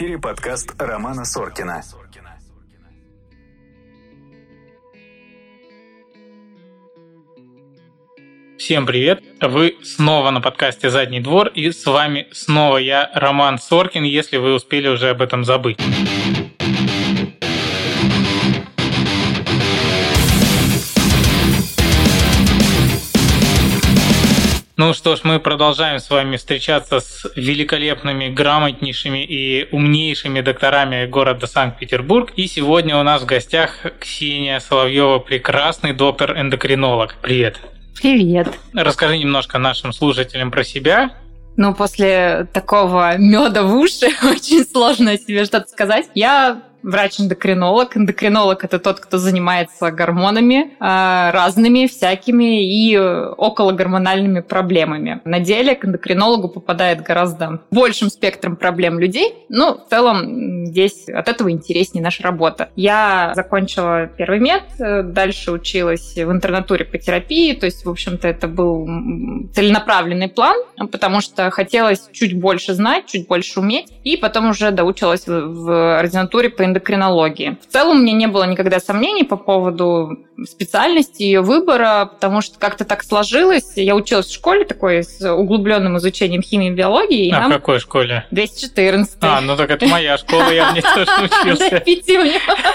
эфире подкаст Романа Соркина. Всем привет! Вы снова на подкасте «Задний двор» и с вами снова я, Роман Соркин, если вы успели уже об этом забыть. Ну что ж, мы продолжаем с вами встречаться с великолепными, грамотнейшими и умнейшими докторами города Санкт-Петербург. И сегодня у нас в гостях Ксения Соловьева, прекрасный доктор-эндокринолог. Привет. Привет. Расскажи немножко нашим слушателям про себя. Ну, после такого меда в уши очень сложно себе что-то сказать. Я врач-эндокринолог. Эндокринолог – это тот, кто занимается гормонами а, разными, всякими и окологормональными проблемами. На деле к эндокринологу попадает гораздо большим спектром проблем людей, но в целом здесь от этого интереснее наша работа. Я закончила первый мед, дальше училась в интернатуре по терапии, то есть, в общем-то, это был целенаправленный план, потому что хотелось чуть больше знать, чуть больше уметь, и потом уже доучилась в ординатуре по эндокринологии. В целом у меня не было никогда сомнений по поводу специальности, ее выбора, потому что как-то так сложилось. Я училась в школе такой с углубленным изучением химии и биологии. А в какой школе? 214. А, ну так это моя школа, я в ней тоже учился.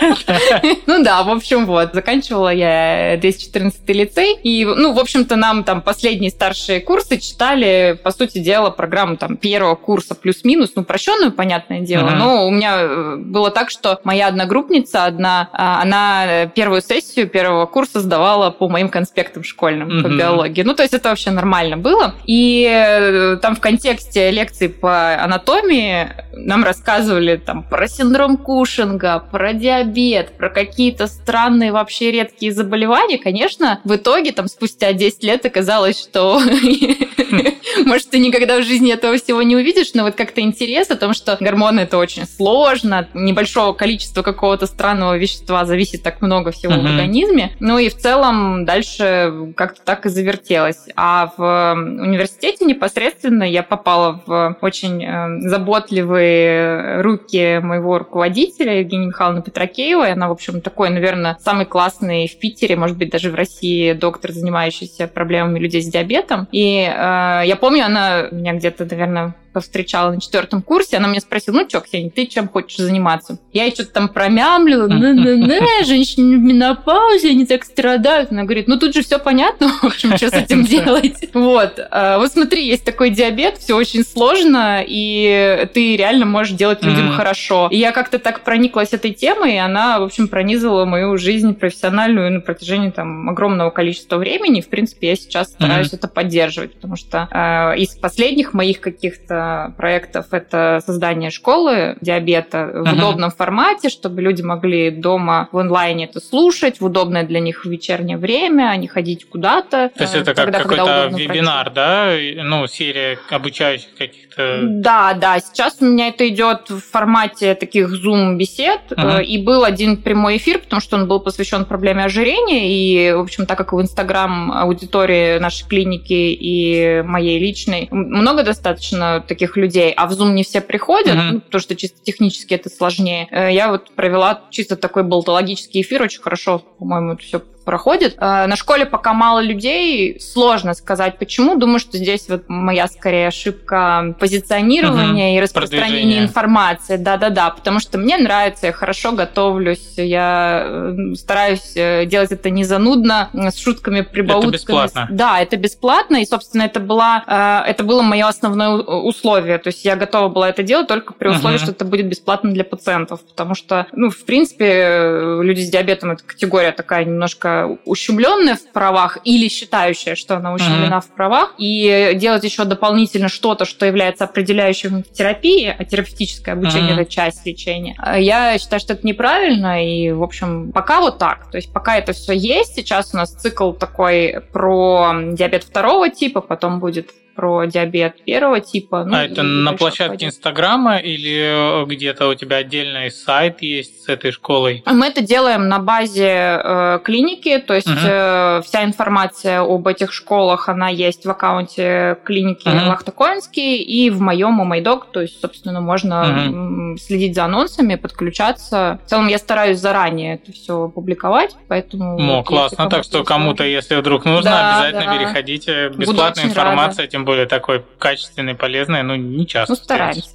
Ну да, в общем, вот. Заканчивала я 214 лицей. И, ну, в общем-то, нам там последние старшие курсы читали, по сути дела, программу там первого курса плюс-минус, ну, прощенную, понятное дело. Но у меня э, было так, что моя одногруппница одна, а, она первую сессию первого курса сдавала по моим конспектам школьным mm-hmm. по биологии. Ну, то есть это вообще нормально было. И э, там в контексте лекции по анатомии нам рассказывали там про синдром Кушинга, про диабет, про какие-то странные вообще редкие заболевания. Конечно, в итоге там спустя 10 лет оказалось, что может, ты никогда в жизни этого всего не увидишь, но вот как-то интерес о том, что гормоны это очень сложно, небольшого количества какого-то странного вещества зависит так много всего в организме, ну и в целом дальше как-то так и завертелось. А в университете непосредственно я попала в очень э, заботливые руки моего руководителя Евгения Михайловны Петракеевой. Она, в общем, такой, наверное, самый классный в Питере, может быть, даже в России доктор, занимающийся проблемами людей с диабетом. И э, я помню, она меня где-то, наверное, повстречала на четвертом курсе, она меня спросила, ну что, Ксения, ты чем хочешь заниматься? Я ей что-то там промямлила, не-не-не, женщины в менопаузе, они так страдают. Она говорит, ну тут же все понятно, в общем, что с этим делать. Вот. А, вот смотри, есть такой диабет, все очень сложно, и ты реально можешь делать людям хорошо. И я как-то так прониклась этой темой, и она, в общем, пронизывала мою жизнь профессиональную на протяжении там огромного количества времени. В принципе, я сейчас стараюсь это поддерживать, потому что э, из последних моих каких-то проектов это создание школы диабета в uh-huh. удобном формате, чтобы люди могли дома в онлайне это слушать, в удобное для них вечернее время, а не ходить куда-то. То есть это как какой-то вебинар, пройти. да? Ну, серия обучающих каких-то... Да, да. Сейчас у меня это идет в формате таких Zoom-бесед. Uh-huh. И был один прямой эфир, потому что он был посвящен проблеме ожирения. И, в общем, так как в Инстаграм аудитории нашей клиники и моей личной много достаточно таких людей, а в Zoom не все приходят, ну, потому что чисто технически это сложнее. Э, я вот провела чисто такой болтологический эфир, очень хорошо, по-моему, это все проходит. Э, на школе пока мало людей, сложно сказать почему. Думаю, что здесь вот моя скорее ошибка позиционирования угу. и распространения информации. Да-да-да, потому что мне нравится, я хорошо готовлюсь, я э, стараюсь э, делать это не занудно, с шутками, прибаутками. Это бесплатно. Да, это бесплатно, и, собственно, это, была, это было мое основное условие. То есть я готова была это делать только при условии, угу. что это будет бесплатно для пациентов, потому что, ну, в принципе, люди с диабетом это категория такая немножко ущемленная в правах или считающая, что она ущемлена mm-hmm. в правах, и делать еще дополнительно что-то, что является определяющим в терапии, а терапевтическое обучение mm-hmm. это часть лечения. Я считаю, что это неправильно, и, в общем, пока вот так. То есть пока это все есть, сейчас у нас цикл такой про диабет второго типа, потом будет про диабет первого типа. Ну, а это на площадке Инстаграма или э, где-то у тебя отдельный сайт есть с этой школой? Мы это делаем на базе э, клиники, то есть угу. э, вся информация об этих школах, она есть в аккаунте клиники угу. Лахтакоинский и в моем Умайдок, то есть, собственно, можно угу. следить за анонсами, подключаться. В целом я стараюсь заранее это все публиковать, поэтому... Ну, вот, классно, так что кому-то, если вдруг нужно, да, обязательно да. переходите. Бесплатная информация, рада. тем более такой качественной, полезной, ну, не часто. Ну, стараемся.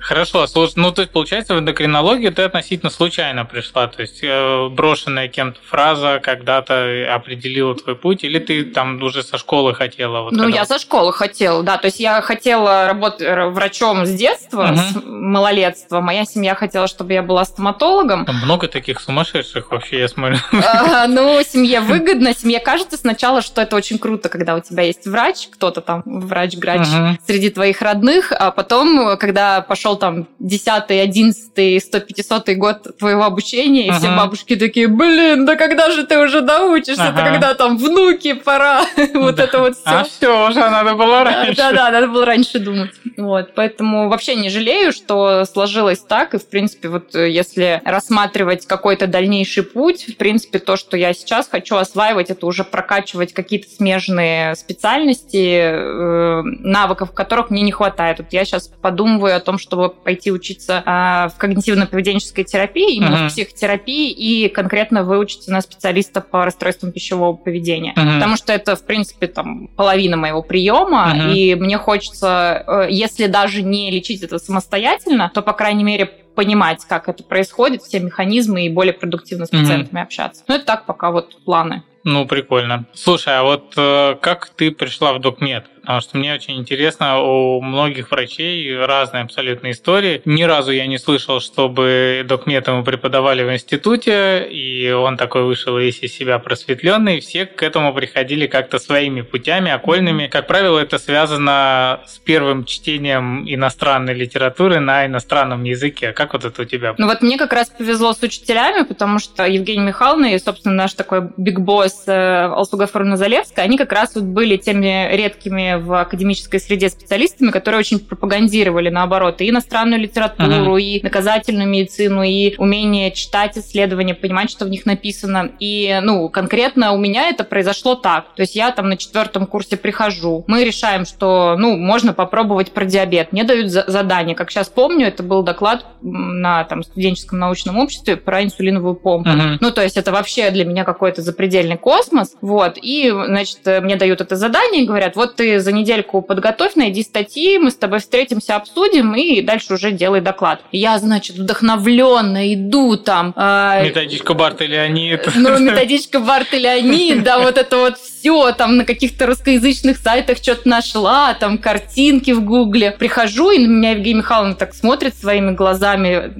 Хорошо, слушай, ну, то есть, получается, в эндокринологию ты относительно случайно пришла, то есть, э, брошенная кем-то фраза когда-то определила твой путь, или ты там уже со школы хотела? Вот, ну, я со школы хотела, да, то есть, я хотела работать врачом с детства, угу. с малолетства, моя семья хотела, чтобы я была стоматологом. Там много таких сумасшедших вообще, я смотрю. А, ну, семье выгодно, семье кажется сначала, что это очень круто, когда у тебя есть врач, кто-то там врач-грач угу. среди твоих родных, а потом, когда пошел там 10 11 100 год твоего обучения, и угу. все бабушки такие, блин, да когда же ты уже научишься, ага. когда там внуки, пора, вот это вот все. А все, уже надо было раньше. Да-да, надо было раньше думать. Вот, поэтому вообще не жалею, что сложилось так, и, в принципе, вот э, если рассматривать какой-то дальнейший путь, в принципе, то, что я сейчас хочу осваивать, это уже прокачивать какие-то смежные специальности, э, навыков, которых мне не хватает. Вот я сейчас подумываю о том, чтобы пойти учиться а, в когнитивно-поведенческой терапии, именно uh-huh. в психотерапии, и конкретно выучиться на специалиста по расстройствам пищевого поведения. Uh-huh. Потому что это, в принципе, там половина моего приема, uh-huh. и мне хочется, э, если даже не лечить это самостоятельно, то, по крайней мере, понимать, как это происходит, все механизмы и более продуктивно с пациентами mm-hmm. общаться. Ну, это так пока вот планы. Ну, прикольно. Слушай, а вот э, как ты пришла в докмед? Потому что мне очень интересно, у многих врачей разные абсолютно истории. Ни разу я не слышал, чтобы докмет ему преподавали в институте, и он такой вышел весь из себя просветленный. Все к этому приходили как-то своими путями, окольными. Как правило, это связано с первым чтением иностранной литературы на иностранном языке. Как вот это у тебя? Ну вот мне как раз повезло с учителями, потому что Евгения Михайловна и, собственно, наш такой биг-босс э, Алсуга Фарназалевская, они как раз вот были теми редкими в академической среде специалистами, которые очень пропагандировали, наоборот, и иностранную литературу, uh-huh. и наказательную медицину, и умение читать исследования, понимать, что в них написано. И, ну, конкретно у меня это произошло так. То есть я там на четвертом курсе прихожу, мы решаем, что, ну, можно попробовать про диабет. Мне дают задание. Как сейчас помню, это был доклад на там, студенческом научном обществе про инсулиновую помпу. Uh-huh. Ну, то есть это вообще для меня какой-то запредельный космос. Вот. И, значит, мне дают это задание и говорят, вот ты за недельку подготовь, найди статьи, мы с тобой встретимся, обсудим, и дальше уже делай доклад. Я, значит, вдохновленно иду там. Э, методичка Барта Леонид. Ну, методичка Барта Леонид, да, вот это вот все, там на каких-то русскоязычных сайтах что-то нашла, там картинки в Гугле. Прихожу, и на меня Евгения Михайловна так смотрит своими глазами,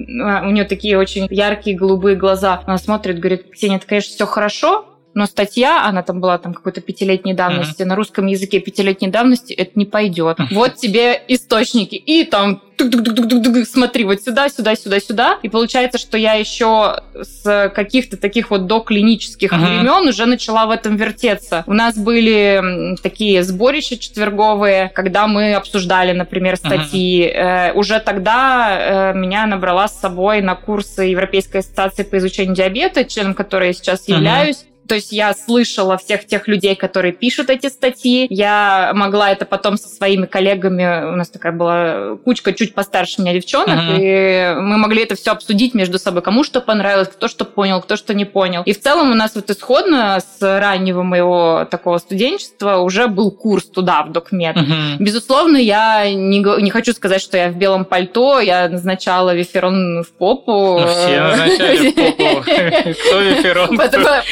у нее такие очень яркие голубые глаза. Она смотрит, говорит, Ксения, это, конечно, все хорошо, но статья, она там была там какой-то пятилетней давности, mm-hmm. на русском языке пятилетней давности, это не пойдет. Mm-hmm. Вот тебе источники. И там смотри, вот сюда, сюда, сюда, сюда. И получается, что я еще с каких-то таких вот доклинических uh-huh. времен уже начала в этом вертеться. У нас были такие сборища четверговые, когда мы обсуждали, например, статьи. Uh-huh. уже тогда э, меня набрала с собой на курсы Европейской ассоциации по изучению диабета, членом которой я сейчас uh-huh. являюсь. То есть я слышала всех тех людей, которые пишут эти статьи. Я могла это потом со своими коллегами, у нас такая была кучка чуть постарше меня девчонок, uh-huh. и мы могли это все обсудить между собой, кому что понравилось, кто что понял, кто что не понял. И в целом у нас вот исходно с раннего моего такого студенчества уже был курс туда, в докмед. Uh-huh. Безусловно, я не, не хочу сказать, что я в белом пальто, я назначала виферон в попу. Ну, все назначали в попу. Кто виферон?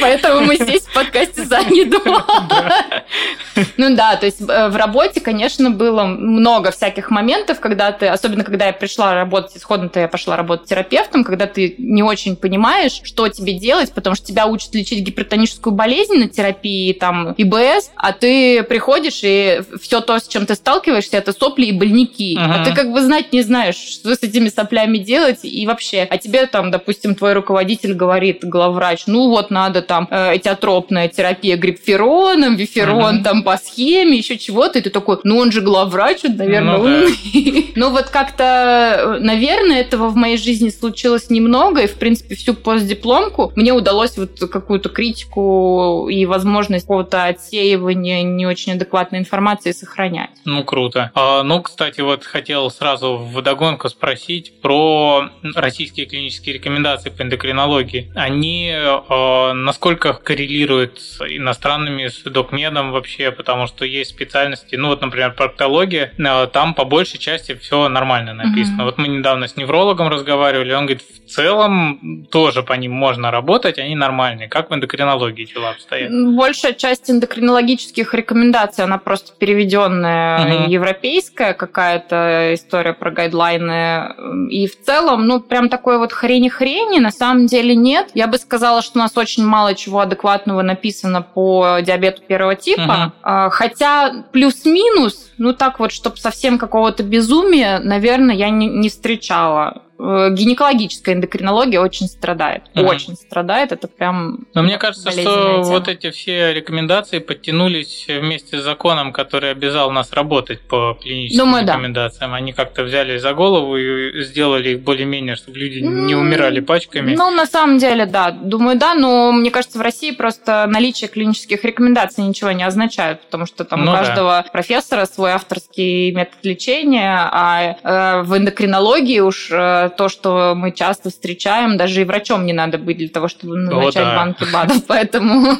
Поэтому мы здесь в подкасте за Ну да, то есть э, в работе, конечно, было много всяких моментов, когда ты, особенно когда я пришла работать, исходно-то я пошла работать терапевтом, когда ты не очень понимаешь, что тебе делать, потому что тебя учат лечить гипертоническую болезнь на терапии, там, ИБС, а ты приходишь, и все то, с чем ты сталкиваешься, это сопли и больники. А ты как бы знать не знаешь, что с этими соплями делать, и вообще, а тебе там, допустим, твой руководитель говорит главврач, ну вот надо там э, этиотропная терапия грипфероном, виферон угу. там по схеме, еще чего-то, и ты такой, ну он же главврач, он, наверное, ну, умный. Да. ну вот как-то, наверное, этого в моей жизни случилось немного, и, в принципе, всю постдипломку мне удалось вот какую-то критику и возможность какого-то отсеивания не очень адекватной информации сохранять. Ну, круто. А, ну, кстати, вот хотел сразу в догонку спросить про российские клинические рекомендации по эндокринологии. Они э, насколько коррелируют с иностранными, с докмедом вообще, потому что есть специальности, ну вот, например, проктология, э, там по большей части все нормально написано. Mm-hmm. Вот мы недавно с неврологом разговаривали, он говорит, в целом тоже по ним можно работать, они нормальные. Как в эндокринологии дела обстоят? Большая часть эндокринологических рекомендаций, она просто переведенная угу. европейская какая-то история про гайдлайны. И в целом, ну, прям такой вот хрени-хрени на самом деле нет. Я бы сказала, что у нас очень мало чего адекватного написано по диабету первого типа. Угу. Хотя плюс-минус, ну так вот, чтобы совсем какого-то безумия, наверное, я не, не встречала. Э, гинекологическая эндокринология очень страдает. Угу. Очень страдает. Это прям. Но мне кажется, что тема. вот эти все рекомендации подтянулись вместе с законом, который обязал нас работать по клиническим Думаю, рекомендациям. Да. Они как-то взяли за голову и сделали их более-менее, чтобы люди не умирали пачками. Ну, на самом деле, да. Думаю, да, но мне кажется, в России просто наличие клинических рекомендаций ничего не означает, потому что там ну, у каждого да. профессора свой авторский метод лечения, а э, в эндокринологии уж э, то, что мы часто встречаем, даже и врачом не надо быть для того, чтобы назначать О, да. банки БАДов, поэтому...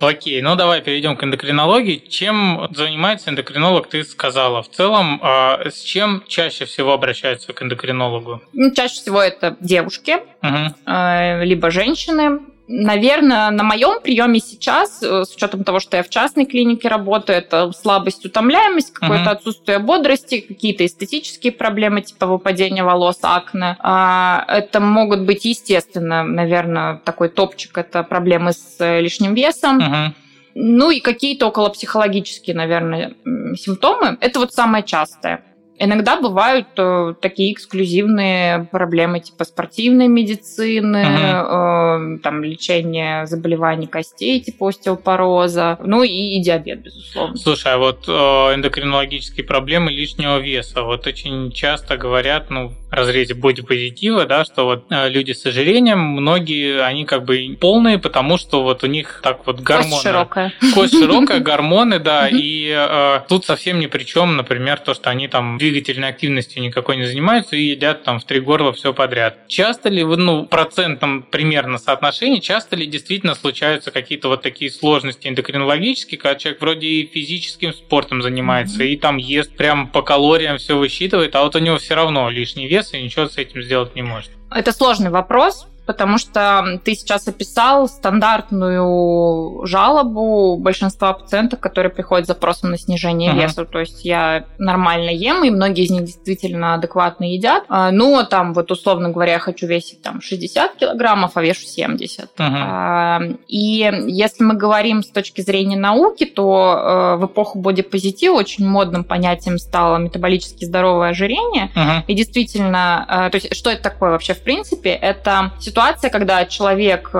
Окей, ну давай перейдем к эндокринологии. Чем занимается эндокринолог, ты сказала. В целом, а с чем чаще всего обращаются к эндокринологу? Ну, чаще всего это девушки, угу. либо женщины, Наверное, на моем приеме сейчас, э, с учетом того, что я в частной клинике работаю, это слабость, утомляемость, какое-то uh-huh. отсутствие бодрости, какие-то эстетические проблемы, типа выпадения волос, акне. А, это могут быть, естественно, наверное, такой топчик, это проблемы с э, лишним весом. Uh-huh. Ну и какие-то околопсихологические, наверное, симптомы. Это вот самое частое. Иногда бывают э, такие эксклюзивные проблемы типа спортивной медицины, угу. э, там лечение заболеваний костей типа остеопороза, ну и, и диабет, безусловно. Слушай, а вот э, эндокринологические проблемы лишнего веса, вот очень часто говорят, ну, в разрезе бодипозитива, да, что вот э, люди с ожирением, многие, они как бы полные, потому что вот у них так вот гормоны. Кость широкая. Кость широкая, гормоны, да, и э, тут совсем ни при чем, например, то, что они там двигательной активностью никакой не занимаются и едят там в три горла все подряд. Часто ли, ну, процентном примерно соотношении, часто ли действительно случаются какие-то вот такие сложности эндокринологические, когда человек вроде и физическим спортом занимается, и там ест прям по калориям все высчитывает, а вот у него все равно лишний вес и ничего с этим сделать не может? Это сложный вопрос, потому что ты сейчас описал стандартную жалобу большинства пациентов, которые приходят с запросом на снижение uh-huh. веса. То есть я нормально ем, и многие из них действительно адекватно едят. А, но там вот условно говоря, я хочу весить там 60 килограммов, а вешу 70. Uh-huh. И если мы говорим с точки зрения науки, то э, в эпоху бодипозитива очень модным понятием стало метаболически здоровое ожирение. Uh-huh. И действительно, э, то есть что это такое вообще в принципе? Это ситуация, когда человек э,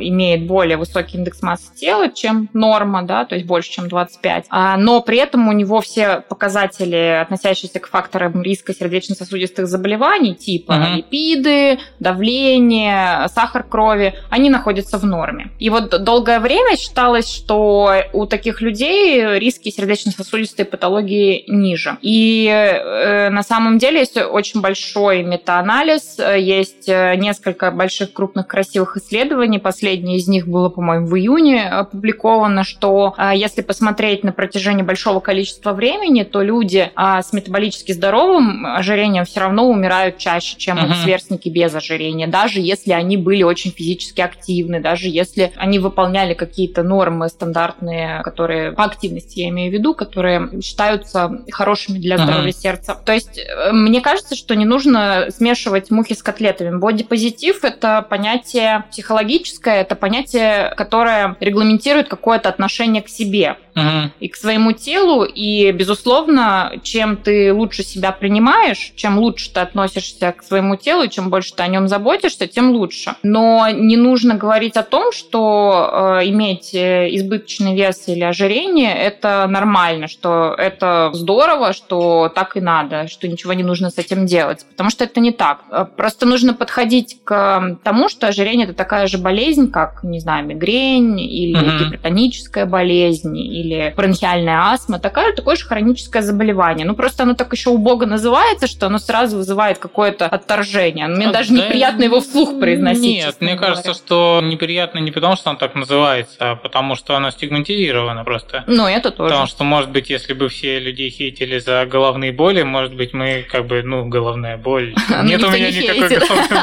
имеет более высокий индекс массы тела, чем норма, да, то есть больше, чем 25, а, но при этом у него все показатели, относящиеся к факторам риска сердечно-сосудистых заболеваний, типа uh-huh. липиды, давление, сахар крови, они находятся в норме. И вот долгое время считалось, что у таких людей риски сердечно-сосудистой патологии ниже. И э, на самом деле есть очень большой метаанализ, есть несколько больших крупных красивых исследований. Последнее из них было, по-моему, в июне опубликовано, что а, если посмотреть на протяжении большого количества времени, то люди а, с метаболически здоровым ожирением все равно умирают чаще, чем uh-huh. сверстники без ожирения, даже если они были очень физически активны, даже если они выполняли какие-то нормы стандартные, которые по активности я имею в виду, которые считаются хорошими для здоровья uh-huh. сердца. То есть э, мне кажется, что не нужно смешивать мухи с котлетами. Бодипозитив это понятие психологическое, это понятие, которое регламентирует какое-то отношение к себе. Угу. и к своему телу. И, безусловно, чем ты лучше себя принимаешь, чем лучше ты относишься к своему телу, и чем больше ты о нем заботишься, тем лучше. Но не нужно говорить о том, что э, иметь э, избыточный вес или ожирение – это нормально, что это здорово, что так и надо, что ничего не нужно с этим делать. Потому что это не так. Э, просто нужно подходить к тому, что ожирение – это такая же болезнь, как, не знаю, мигрень или mm-hmm. гипертоническая болезнь или бронхиальная астма. Такая, такое же хроническое заболевание. Ну, просто оно так еще убого называется, что оно сразу вызывает какое-то отторжение. Мне а, даже да неприятно его вслух произносить. Нет, мне говоря. кажется, что неприятно не потому, что оно так называется, а потому что оно стигматизировано просто. Ну, это тоже. Потому что, может быть, если бы все людей хейтили за головные боли, может быть, мы как бы, ну, головная боль. Ну, Нет у меня никакой головной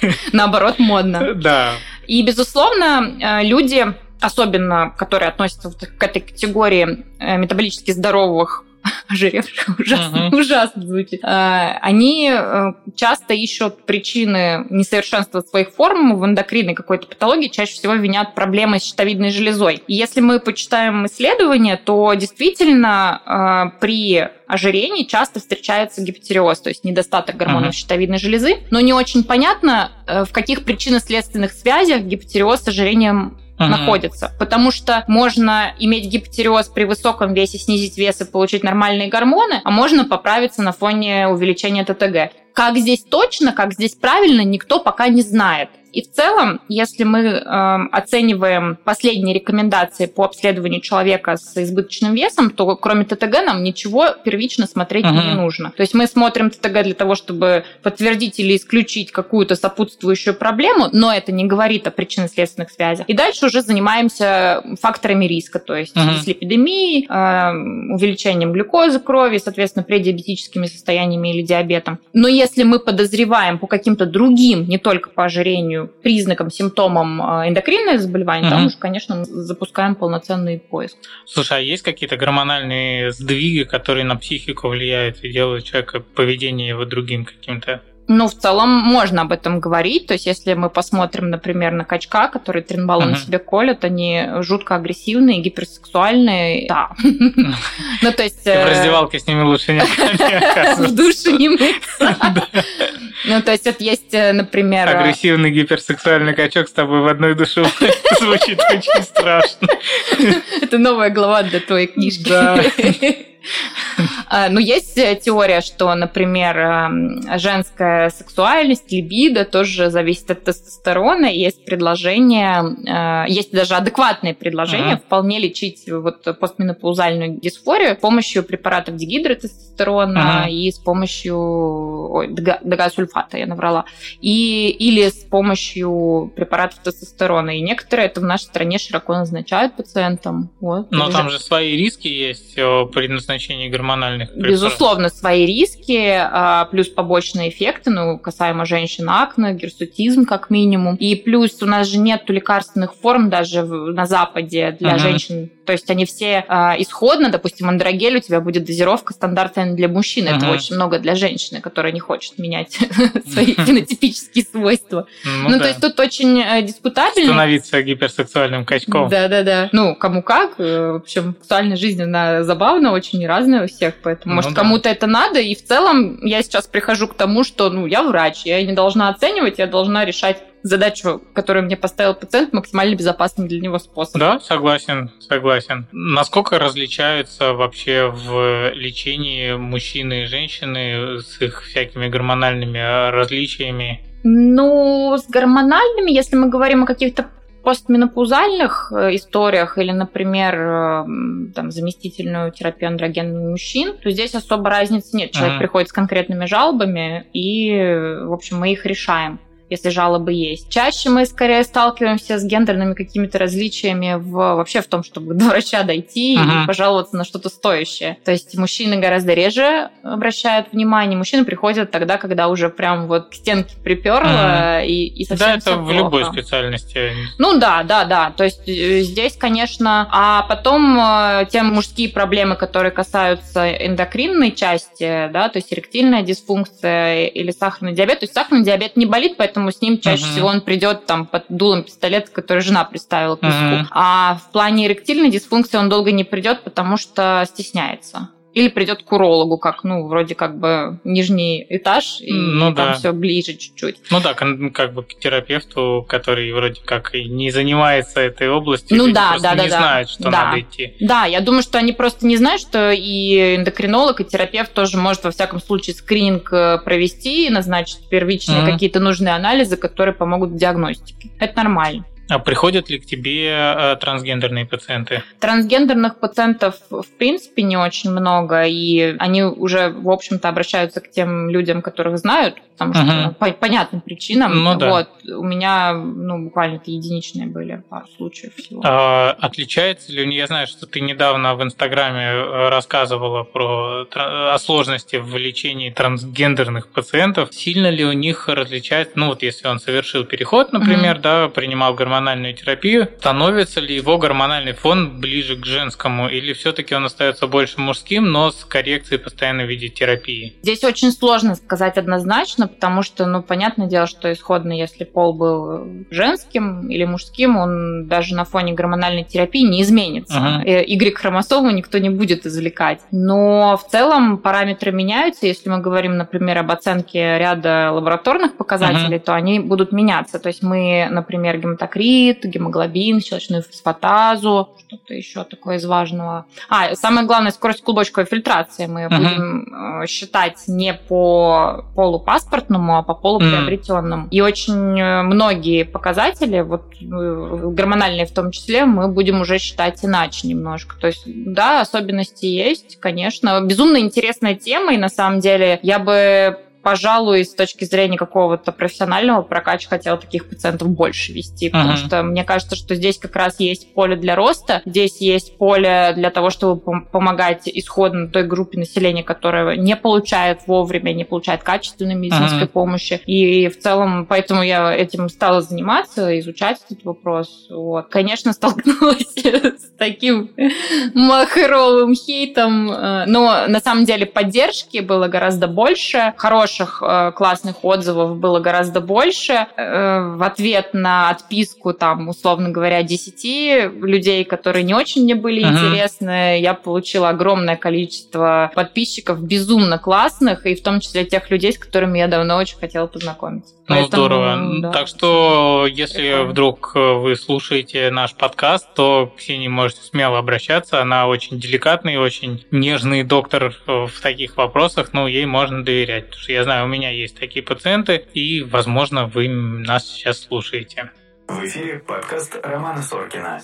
Наоборот, модно. Да. И, безусловно, э, люди, особенно которые относятся к этой категории э, метаболически здоровых ожиревших, ужасно, uh-huh. ужасно звучит. А, они э, часто ищут причины несовершенства своих форм в эндокринной какой-то патологии, чаще всего винят проблемы с щитовидной железой. И если мы почитаем исследования, то действительно при ожирении часто встречается гипотереоз, то есть недостаток гормонов uh-huh. щитовидной железы, но не очень понятно, э, в каких причинно-следственных связях гипотереоз с ожирением uh-huh. находится. Потому что можно иметь гипотереоз при высоком весе, снизить вес и получить нормальные гормоны, а можно поправиться на фоне увеличения ТТГ. Как здесь точно, как здесь правильно, никто пока не знает. И в целом, если мы э, оцениваем последние рекомендации по обследованию человека с избыточным весом, то кроме ТТГ нам ничего первично смотреть uh-huh. не нужно. То есть мы смотрим ТТГ для того, чтобы подтвердить или исключить какую-то сопутствующую проблему, но это не говорит о причинно-следственных связях. И дальше уже занимаемся факторами риска, то есть uh-huh. дислепидемией, э, увеличением глюкозы крови, соответственно, предиабетическими состояниями или диабетом. Но если мы подозреваем по каким-то другим, не только по ожирению, признакам, симптомам а, эндокринное заболевание, угу. там уж, конечно, запускаем полноценный поиск. Слушай, а есть какие-то гормональные сдвиги, которые на психику влияют и делают человека поведение его другим каким-то? Ну, в целом можно об этом говорить. То есть, если мы посмотрим, например, на качка, который тренбалом uh-huh. себе колят, они жутко агрессивные, гиперсексуальные. Да. Ну, то есть... В э, раздевалке с ними лучше не В душе не мыться. Ну, то есть, вот есть, э, например... Э, Агрессивный гиперсексуальный качок с тобой в одной душе звучит очень страшно. Это новая глава для твоей книжки. А, ну, есть э, теория, что, например, эм, женская сексуальность, либидо тоже зависит от тестостерона. Есть предложение, э, есть даже адекватные предложения uh-huh. вполне лечить вот постменопаузальную дисфорию с помощью препаратов дигидротестостерона uh-huh. и с помощью ой, дегасульфата, я наврала, и, или с помощью препаратов тестостерона. И некоторые это в нашей стране широко назначают пациентам. Вот, Но там же свои риски есть при назначении гормональных препаратов. Безусловно, свои риски, а, плюс побочные эффекты, ну, касаемо женщин акне, герсутизм как минимум. И плюс у нас же нет лекарственных форм даже на Западе для uh-huh. женщин то есть они все э, исходно, допустим, андрогель у тебя будет дозировка стандартная для мужчины. Uh-huh. Это очень много для женщины, которая не хочет менять свои фенотипические свойства. Ну, ну то есть тут очень э, дискутабельно. Становиться гиперсексуальным качком. Да-да-да. Ну, кому как. Э, в общем, сексуальная жизнь, она забавная, очень разная у всех. Поэтому, ну может, кому-то это надо. И в целом я сейчас прихожу к тому, что ну, я врач, я не должна оценивать, я должна решать задачу, которую мне поставил пациент, максимально безопасным для него способом. Да, согласен, согласен. Насколько различаются вообще в лечении мужчины и женщины с их всякими гормональными различиями? Ну, с гормональными, если мы говорим о каких-то постменопаузальных э, историях или, например, э, там, заместительную терапию андрогенных мужчин, то здесь особо разницы нет. Человек uh-huh. приходит с конкретными жалобами, и, в общем, мы их решаем если жалобы есть. Чаще мы скорее сталкиваемся с гендерными какими-то различиями в, вообще в том, чтобы до врача дойти uh-huh. и пожаловаться на что-то стоящее. То есть мужчины гораздо реже обращают внимание. Мужчины приходят тогда, когда уже прям вот к стенке приперло uh-huh. и, и совсем Да, это в любой специальности. Ну да, да, да. То есть э, здесь, конечно, а потом э, те мужские проблемы, которые касаются эндокринной части, да, то есть эректильная дисфункция или сахарный диабет. То есть сахарный диабет не болит, поэтому поэтому с ним чаще uh-huh. всего он придет там под дулом пистолета, который жена приставила к виску. Uh-huh. А в плане эректильной дисфункции он долго не придет, потому что стесняется. Или придет к урологу, как, ну, вроде как бы нижний этаж, и ну, там да. все ближе чуть-чуть. Ну да, как бы к терапевту, который вроде как и не занимается этой областью, ну да, да, да, не да. знают, что да. надо идти. Да, я думаю, что они просто не знают, что и эндокринолог, и терапевт тоже может во всяком случае скрининг э, провести, назначить первичные mm-hmm. какие-то нужные анализы, которые помогут в диагностике. Это нормально. А приходят ли к тебе э, трансгендерные пациенты? Трансгендерных пациентов в принципе не очень много, и они уже, в общем-то, обращаются к тем людям, которых знают, потому что uh-huh. по понятным причинам. Ну, да. вот, у меня ну, буквально это единичные были пару случаев всего. А, отличается ли, я знаю, что ты недавно в Инстаграме э, рассказывала про о сложности в лечении трансгендерных пациентов. Сильно ли у них различается, ну вот если он совершил переход, например, uh-huh. да, принимал гормональные гормональную терапию, становится ли его гормональный фон ближе к женскому, или все-таки он остается больше мужским, но с коррекцией постоянно в виде терапии? Здесь очень сложно сказать однозначно, потому что, ну, понятное дело, что исходно, если пол был женским или мужским, он даже на фоне гормональной терапии не изменится. Uh-huh. Y-хромосому никто не будет извлекать. Но в целом параметры меняются. Если мы говорим, например, об оценке ряда лабораторных показателей, uh-huh. то они будут меняться. То есть мы, например, гематокрит фосфорит, гемоглобин, щелочную фосфатазу, что-то еще такое из важного. А, самое главное, скорость клубочковой фильтрации мы uh-huh. будем э, считать не по полу паспортному, а по полу приобретенному. Uh-huh. И очень э, многие показатели, вот э, гормональные в том числе, мы будем уже считать иначе немножко. То есть, да, особенности есть, конечно. Безумно интересная тема, и на самом деле я бы пожалуй, с точки зрения какого-то профессионального прокача хотела таких пациентов больше вести, потому uh-huh. что мне кажется, что здесь как раз есть поле для роста, здесь есть поле для того, чтобы помогать исходно той группе населения, которая не получает вовремя, не получает качественной медицинской uh-huh. помощи. И в целом, поэтому я этим стала заниматься, изучать этот вопрос. Вот. Конечно, столкнулась с таким махровым хейтом, э, но на самом деле поддержки было гораздо больше, хороших хороших, э, классных отзывов было гораздо больше. Э, в ответ на отписку, там, условно говоря, 10 людей, которые не очень мне были uh-huh. интересны, я получила огромное количество подписчиков, безумно классных, и в том числе тех людей, с которыми я давно очень хотела познакомиться. Ну, Поэтому, здорово. Да, так что, если прикольно. вдруг э, вы слушаете наш подкаст, то к Ксении можете смело обращаться. Она очень деликатный, очень нежный доктор в таких вопросах, но ей можно доверять. Потому что я знаю, у меня есть такие пациенты, и, возможно, вы нас сейчас слушаете. В эфире подкаст Романа Соркина.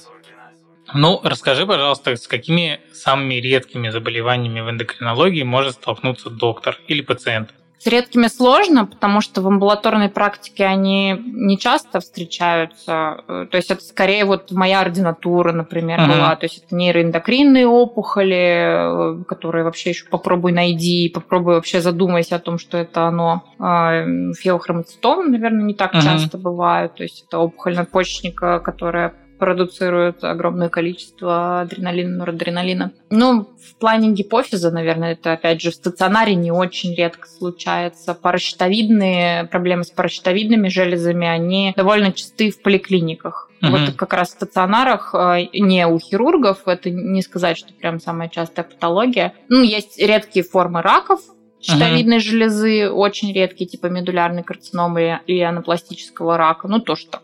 Ну, расскажи, пожалуйста, с какими самыми редкими заболеваниями в эндокринологии может столкнуться доктор или пациент? С редкими сложно, потому что в амбулаторной практике они не часто встречаются. Э, то есть это скорее вот моя ординатура, например, uh-huh. была. То есть это нейроэндокринные опухоли, э, которые вообще еще попробуй найди, попробуй вообще задумайся о том, что это оно. А, феохромоцитом, наверное, не так uh-huh. часто бывает. То есть это опухоль надпочечника, которая продуцируют огромное количество адреналина, норадреналина. Ну, в плане гипофиза, наверное, это, опять же, в стационаре не очень редко случается. Паращитовидные, проблемы с паращитовидными железами, они довольно часты в поликлиниках. Uh-huh. Вот как раз в стационарах, э, не у хирургов, это не сказать, что прям самая частая патология. Ну, есть редкие формы раков, щитовидной uh-huh. железы, очень редкие, типа медулярной карциномы и анапластического рака. Ну, тоже так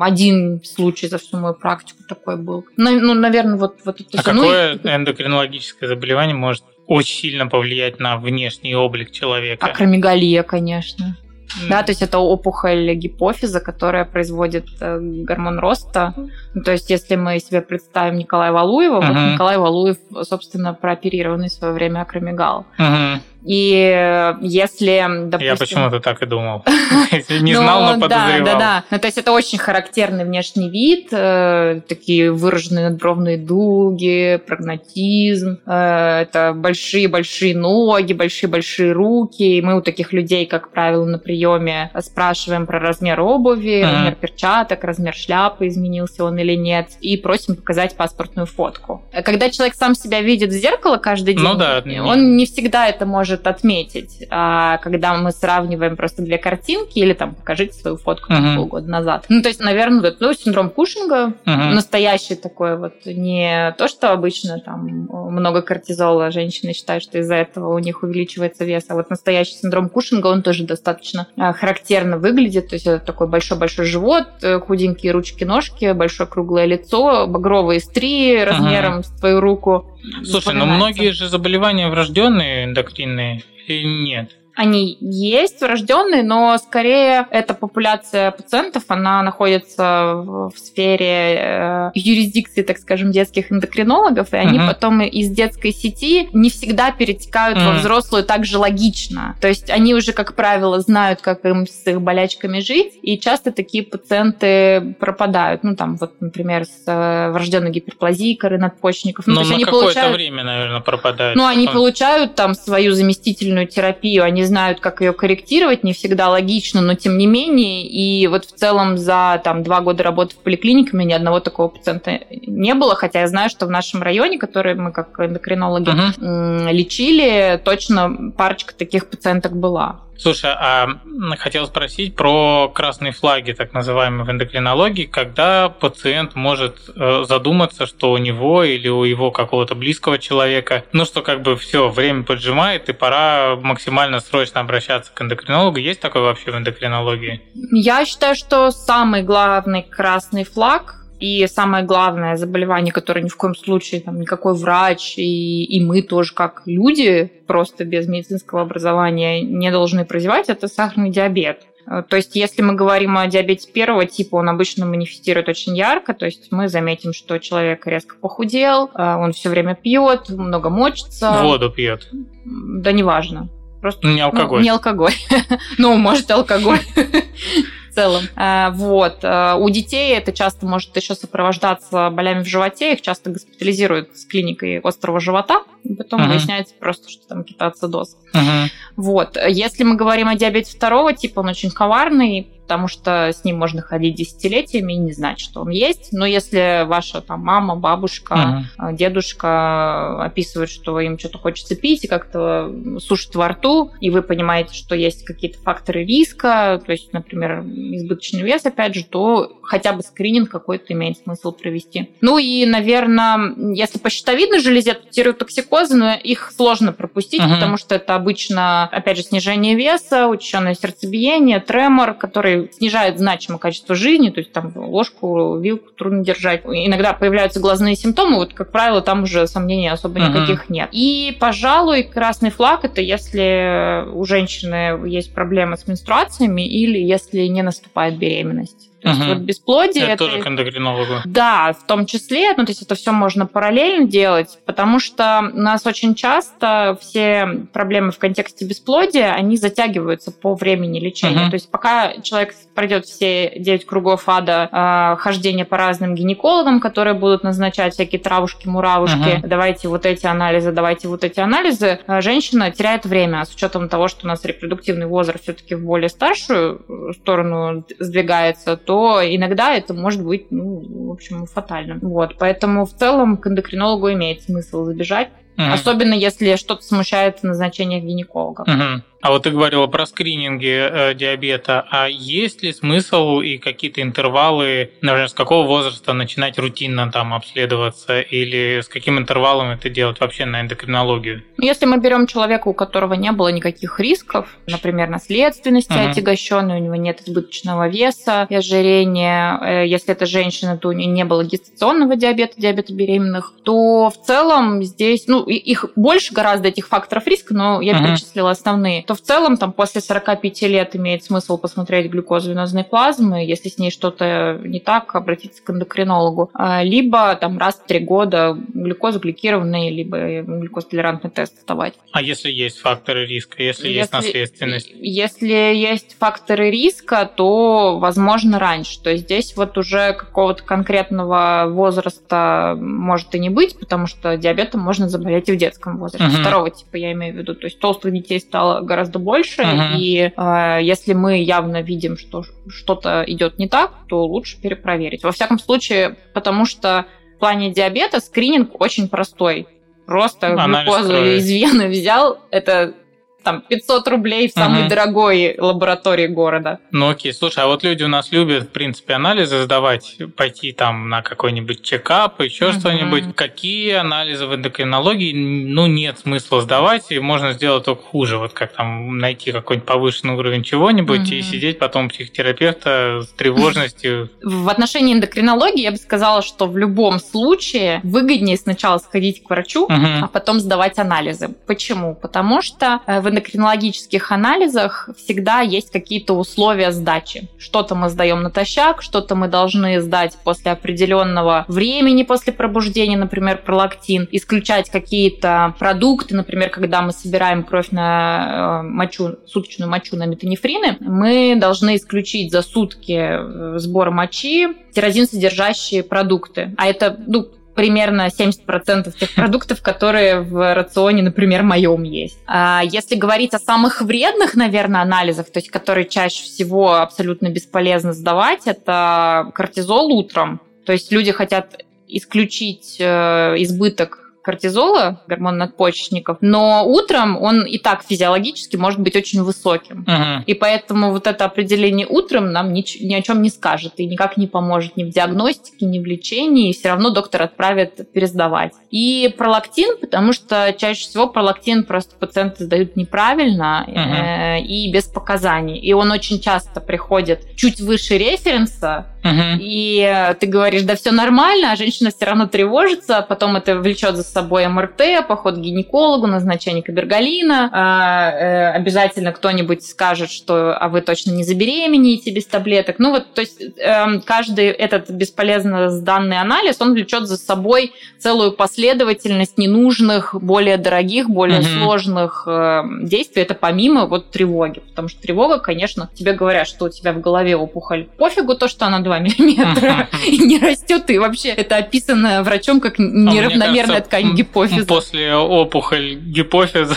один случай за всю мою практику такой был. Ну, ну наверное, вот, вот это а все. какое ну, эндокринологическое заболевание может очень сильно повлиять на внешний облик человека? Акромегалия, конечно. Да, то есть это опухоль гипофиза, которая производит э, гормон роста. Ну, то есть если мы себе представим Николая Валуева, uh-huh. вот Николай Валуев, собственно, прооперированный в свое время акромегал. Uh-huh. И если, допустим... Я почему-то так и думал. Не знал, но подозревал. Да, да, да. Ну, то есть это очень характерный внешний вид, э, такие выраженные надбровные дуги, прогнатизм, э, это большие-большие ноги, большие-большие руки. И мы у таких людей, как правило, на приеме спрашиваем про размер обуви, размер перчаток, размер шляпы, изменился он или нет, и просим показать паспортную фотку. Когда человек сам себя видит в зеркало каждый ну день, он не всегда это может может отметить, а когда мы сравниваем просто две картинки или там покажите свою фотку uh-huh. полгода назад. Ну, то есть, наверное, это ну, синдром Кушинга, uh-huh. настоящий такой вот, не то, что обычно там много кортизола, женщины считают, что из-за этого у них увеличивается вес, а вот настоящий синдром Кушинга, он тоже достаточно а, характерно выглядит, то есть это такой большой-большой живот, э, худенькие ручки-ножки, большое круглое лицо, багровые стрии размером uh-huh. с твою руку. Слушай, но многие же заболевания врожденные эндокринные или нет? Они есть врожденные, но скорее эта популяция пациентов, она находится в сфере э, юрисдикции, так скажем, детских эндокринологов, и они uh-huh. потом из детской сети не всегда перетекают uh-huh. во взрослую так же логично. То есть они уже, как правило, знают, как им с их болячками жить, и часто такие пациенты пропадают. Ну, там, вот, например, с э, врожденной гиперплазией коры надпочечников. Ну, но на какое-то получают... время, наверное, пропадают. Ну, они получают там свою заместительную терапию, они знают, как ее корректировать, не всегда логично, но тем не менее. И вот в целом за там, два года работы в поликлинике у меня ни одного такого пациента не было, хотя я знаю, что в нашем районе, который мы как эндокринологи uh-huh. лечили, точно парочка таких пациенток была. Слушай, а хотел спросить про красные флаги, так называемые в эндокринологии, когда пациент может э, задуматься, что у него или у его какого-то близкого человека, ну что как бы все, время поджимает, и пора максимально срочно обращаться к эндокринологу. Есть такое вообще в эндокринологии? Я считаю, что самый главный красный флаг и самое главное заболевание, которое ни в коем случае там, никакой врач и, и мы тоже как люди просто без медицинского образования не должны прозевать, это сахарный диабет. Э, то есть, если мы говорим о диабете первого типа, он обычно манифестирует очень ярко. То есть, мы заметим, что человек резко похудел, э, он все время пьет, много мочится. Воду пьет. Да неважно. Просто не алкоголь. Ну, не алкоголь. ну, может, алкоголь целом. Э, вот. Э, у детей это часто может еще сопровождаться болями в животе. Их часто госпитализируют с клиникой острого живота. И потом uh-huh. выясняется просто, что там какие-то ацидоз. Uh-huh. Вот. Если мы говорим о диабете второго типа, он очень коварный потому что с ним можно ходить десятилетиями и не знать, что он есть. Но если ваша там мама, бабушка, uh-huh. дедушка описывают, что им что-то хочется пить и как-то сушит во рту, и вы понимаете, что есть какие-то факторы риска, то есть, например, избыточный вес, опять же, то хотя бы скрининг какой-то имеет смысл провести. Ну и, наверное, если по щитовидной железе, то тиреотоксикозы, но их сложно пропустить, uh-huh. потому что это обычно, опять же, снижение веса, учащенное сердцебиение, тремор, который снижает значимо качество жизни, то есть там ложку, вилку трудно держать. Иногда появляются глазные симптомы, вот, как правило, там уже сомнений особо uh-huh. никаких нет. И, пожалуй, красный флаг – это если у женщины есть проблемы с менструациями или если не наступает беременность. То есть вот бесплодие... Это, это тоже к эндокринологу. Да, в том числе. Ну, то есть это все можно параллельно делать, потому что у нас очень часто все проблемы в контексте бесплодия, они затягиваются по времени лечения. uh То есть пока человек пройдет все 9 кругов ада э, хождения по разным гинекологам, которые будут назначать всякие травушки, муравушки, uh давайте вот эти анализы, давайте вот эти анализы, э, женщина теряет время. А с учетом того, что у нас репродуктивный возраст все-таки в более старшую сторону сдвигается, то иногда это может быть, ну, в общем, фатальным. Вот, поэтому в целом к эндокринологу имеет смысл забежать, mm-hmm. особенно если что-то смущает назначение гинеколога. Mm-hmm. А вот ты говорила про скрининги э, диабета. А есть ли смысл и какие-то интервалы, например, с какого возраста начинать рутинно там обследоваться или с каким интервалом это делать вообще на эндокринологию? Если мы берем человека, у которого не было никаких рисков, например, наследственности uh-huh. отягощенной, у него нет избыточного веса, ожирения, э, если это женщина, то у нее не было гестационного диабета, диабета беременных, то в целом здесь, ну, их больше гораздо этих факторов риска, но я uh-huh. перечислила основные то в целом там после 45 лет имеет смысл посмотреть глюкозу венозной плазмы, если с ней что-то не так, обратиться к эндокринологу. А, либо там раз в три года глюкоза гликированный, либо глюкозтолерантный тест сдавать. А если есть факторы риска, если, если есть наследственность? Если есть факторы риска, то возможно раньше. То есть здесь вот уже какого-то конкретного возраста может и не быть, потому что диабетом можно заболеть и в детском возрасте. Угу. Второго типа я имею в виду. То есть толстых детей стало гораздо гораздо больше, uh-huh. и э, если мы явно видим, что что-то идет не так, то лучше перепроверить. Во всяком случае, потому что в плане диабета скрининг очень простой. Просто Анализ глюкозу крови. из вены взял, это там 500 рублей в самой угу. дорогой лаборатории города. Ну окей, слушай, а вот люди у нас любят, в принципе, анализы сдавать, пойти там на какой-нибудь чекап, еще угу. что-нибудь. Какие анализы в эндокринологии, ну, нет смысла сдавать, и можно сделать только хуже, вот как там найти какой-нибудь повышенный уровень чего-нибудь угу. и сидеть потом у психотерапевта с тревожностью. В отношении эндокринологии я бы сказала, что в любом случае выгоднее сначала сходить к врачу, угу. а потом сдавать анализы. Почему? Потому что э, в эндокринологических анализах всегда есть какие-то условия сдачи. Что-то мы сдаем натощак, что-то мы должны сдать после определенного времени после пробуждения, например, пролактин, исключать какие-то продукты, например, когда мы собираем кровь на э, мочу, суточную мочу на метанефрины, мы должны исключить за сутки э, сбор мочи тирозин содержащие продукты. А это, ну, примерно 70% тех продуктов, которые в рационе, например, моем есть. А если говорить о самых вредных, наверное, анализах, то есть которые чаще всего абсолютно бесполезно сдавать, это кортизол утром. То есть люди хотят исключить э, избыток кортизола, гормон надпочечников, но утром он и так физиологически может быть очень высоким. Угу. И поэтому вот это определение утром нам ни, ни о чем не скажет и никак не поможет ни в диагностике, ни в лечении, и все равно доктор отправит пересдавать. И пролактин, потому что чаще всего пролактин просто пациенты сдают неправильно угу. э, и без показаний. И он очень часто приходит чуть выше референса, Угу. И ты говоришь, да все нормально, а женщина все равно тревожится, потом это влечет за собой МРТ, поход к гинекологу, назначение кабергалина, а, э, обязательно кто-нибудь скажет, что а вы точно не забеременеете без таблеток. Ну вот, то есть э, каждый этот бесполезно сданный анализ, он влечет за собой целую последовательность ненужных, более дорогих, более угу. сложных э, действий. Это помимо вот тревоги, потому что тревога, конечно, тебе говорят, что у тебя в голове опухоль. Пофигу то, что она 2 миллиметра и не растет, и вообще это описано врачом как а неравномерная ткань гипофиза. После опухоль гипофиза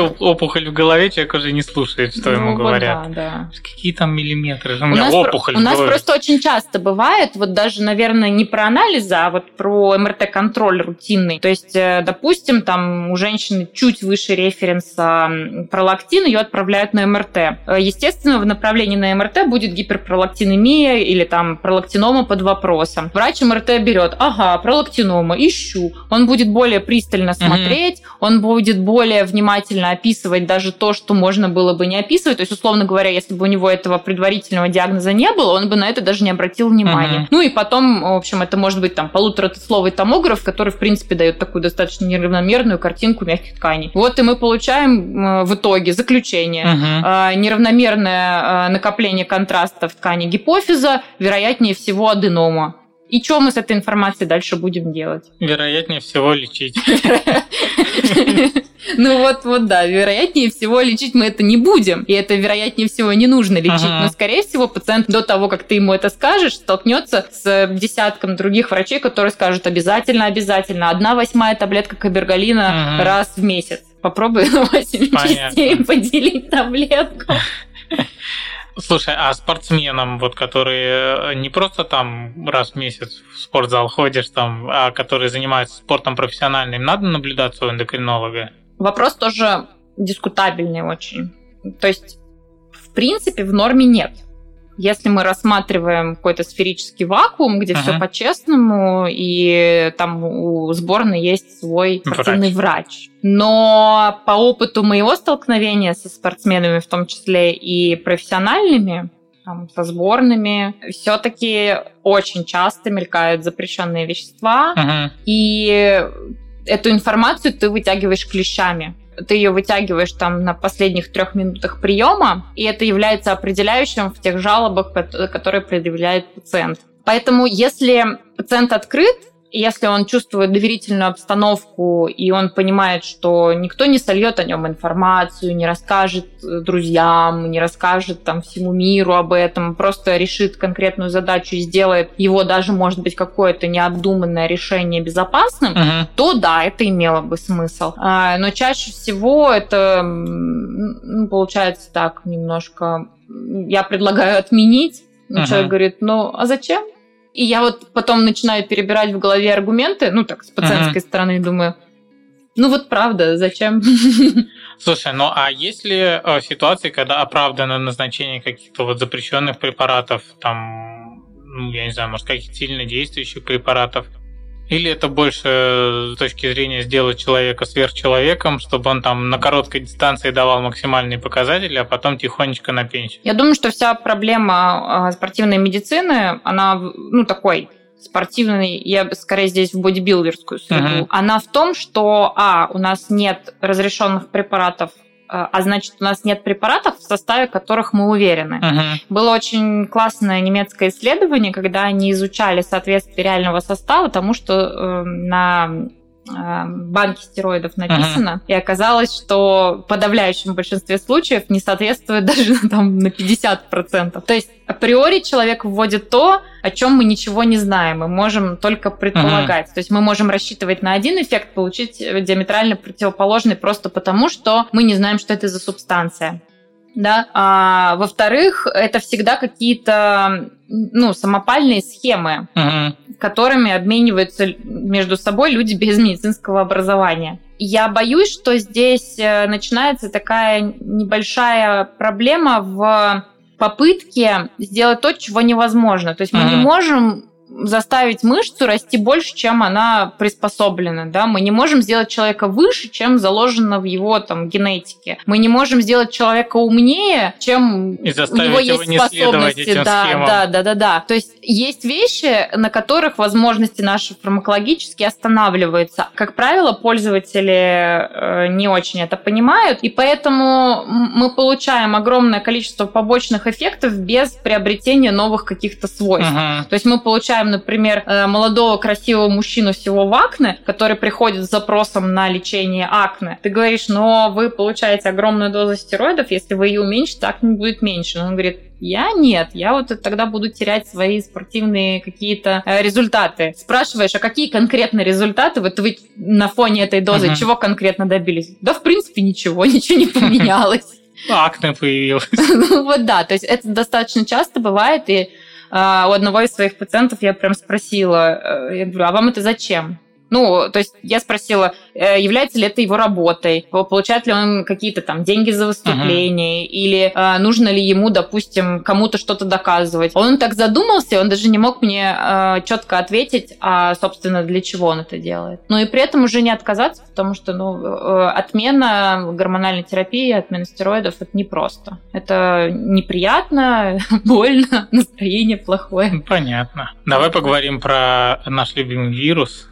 опухоль в голове, человек уже не слушает, что ну, ему говорят. Вот да, да. Какие там миллиметры? У, у меня опухоль У нас просто очень часто бывает, вот даже, наверное, не про анализы, а вот про МРТ-контроль рутинный. То есть, э, допустим, там у женщины чуть выше референса пролактин, ее отправляют на МРТ. Э, естественно, в направлении на МРТ будет гиперпролактинемия или там пролактинома под вопросом. Врач МРТ берет, ага, пролактинома, ищу. Он будет более пристально смотреть, угу. он будет более внимательно предварительно описывать даже то, что можно было бы не описывать. То есть, условно говоря, если бы у него этого предварительного диагноза не было, он бы на это даже не обратил внимания. Uh-huh. Ну и потом, в общем, это может быть там полуторасловый томограф, который, в принципе, дает такую достаточно неравномерную картинку мягких тканей. Вот и мы получаем в итоге заключение. Uh-huh. Неравномерное накопление контраста в ткани гипофиза, вероятнее всего аденома. И что мы с этой информацией дальше будем делать? Вероятнее всего лечить. Ну вот, вот да, вероятнее всего лечить мы это не будем. И это вероятнее всего не нужно лечить. Ага. Но, скорее всего, пациент до того, как ты ему это скажешь, столкнется с десятком других врачей, которые скажут обязательно, обязательно. Одна восьмая таблетка кабергалина ага. раз в месяц. Попробуй на 8 частей поделить таблетку. Слушай, а спортсменам, вот которые э, не просто там раз в месяц в спортзал ходишь, там, а которые занимаются спортом профессиональным, надо наблюдаться у эндокринолога? Вопрос тоже дискутабельный очень. То есть, в принципе, в норме нет. Если мы рассматриваем какой-то сферический вакуум, где uh-huh. все по-честному, и там у сборной есть свой спортивный врач. врач. Но по опыту моего столкновения со спортсменами, в том числе и профессиональными, там, со сборными, все-таки очень часто мелькают запрещенные вещества, uh-huh. и эту информацию ты вытягиваешь клещами ты ее вытягиваешь там на последних трех минутах приема, и это является определяющим в тех жалобах, которые предъявляет пациент. Поэтому если пациент открыт, если он чувствует доверительную обстановку, и он понимает, что никто не сольет о нем информацию, не расскажет э, друзьям, не расскажет там всему миру об этом, просто решит конкретную задачу и сделает его даже, может быть, какое-то необдуманное решение безопасным, uh-huh. то да, это имело бы смысл. А, но чаще всего это ну, получается так немножко... Я предлагаю отменить. Uh-huh. Человек говорит, ну а зачем? И я вот потом начинаю перебирать в голове аргументы, ну так, с пациентской uh-huh. стороны, думаю, Ну вот правда, зачем? Слушай, ну а есть ли э, ситуации, когда оправдано назначение каких-то вот запрещенных препаратов, там, ну, я не знаю, может, каких-то сильно действующих препаратов, или это больше с точки зрения сделать человека сверхчеловеком, чтобы он там на короткой дистанции давал максимальные показатели, а потом тихонечко на пенсию? Я думаю, что вся проблема а, спортивной медицины, она, ну, такой спортивный, я скорее здесь в бодибилдерскую среду, uh-huh. она в том, что, а, у нас нет разрешенных препаратов а, а значит, у нас нет препаратов, в составе которых мы уверены. Uh-huh. Было очень классное немецкое исследование, когда они изучали соответствие реального состава тому, что э, на Э, банки стероидов написано, uh-huh. и оказалось, что в подавляющем большинстве случаев не соответствует даже там, на 50%. То есть априори человек вводит то, о чем мы ничего не знаем, мы можем только предполагать. Uh-huh. То есть мы можем рассчитывать на один эффект, получить диаметрально противоположный просто потому, что мы не знаем, что это за субстанция да. А, во-вторых, это всегда какие-то ну, самопальные схемы, угу. которыми обмениваются между собой люди без медицинского образования. Я боюсь, что здесь э, начинается такая небольшая проблема в попытке сделать то, чего невозможно. То есть мы не можем заставить мышцу расти больше, чем она приспособлена. Да? Мы не можем сделать человека выше, чем заложено в его там, генетике. Мы не можем сделать человека умнее, чем И у него есть его способности. Да, схемам. да, да, да, да. То есть есть вещи, на которых возможности наши фармакологически останавливаются. Как правило, пользователи э, не очень это понимают, и поэтому мы получаем огромное количество побочных эффектов без приобретения новых каких-то свойств. Угу. То есть мы получаем представим, например, э, молодого красивого мужчину всего в акне, который приходит с запросом на лечение акне. Ты говоришь, но вы получаете огромную дозу стероидов, если вы ее уменьшите, акне будет меньше. Он говорит, я нет, я вот тогда буду терять свои спортивные какие-то э, результаты. Спрашиваешь, а какие конкретно результаты вот вы на фоне этой дозы, uh-huh. чего конкретно добились? Да, в принципе, ничего, ничего не поменялось. Акне появилось. Ну вот да, то есть это достаточно часто бывает, и у одного из своих пациентов я прям спросила, э, я говорю, а вам это зачем? Ну, то есть я спросила, э, является ли это его работой, получает ли он какие-то там деньги за выступление, uh-huh. или э, нужно ли ему, допустим, кому-то что-то доказывать. Он так задумался, он даже не мог мне э, четко ответить, а, собственно, для чего он это делает. Ну и при этом уже не отказаться, потому что, ну, э, отмена гормональной терапии, отмена стероидов это непросто. Это неприятно, больно, настроение плохое. Понятно. Давай поговорим про наш любимый вирус,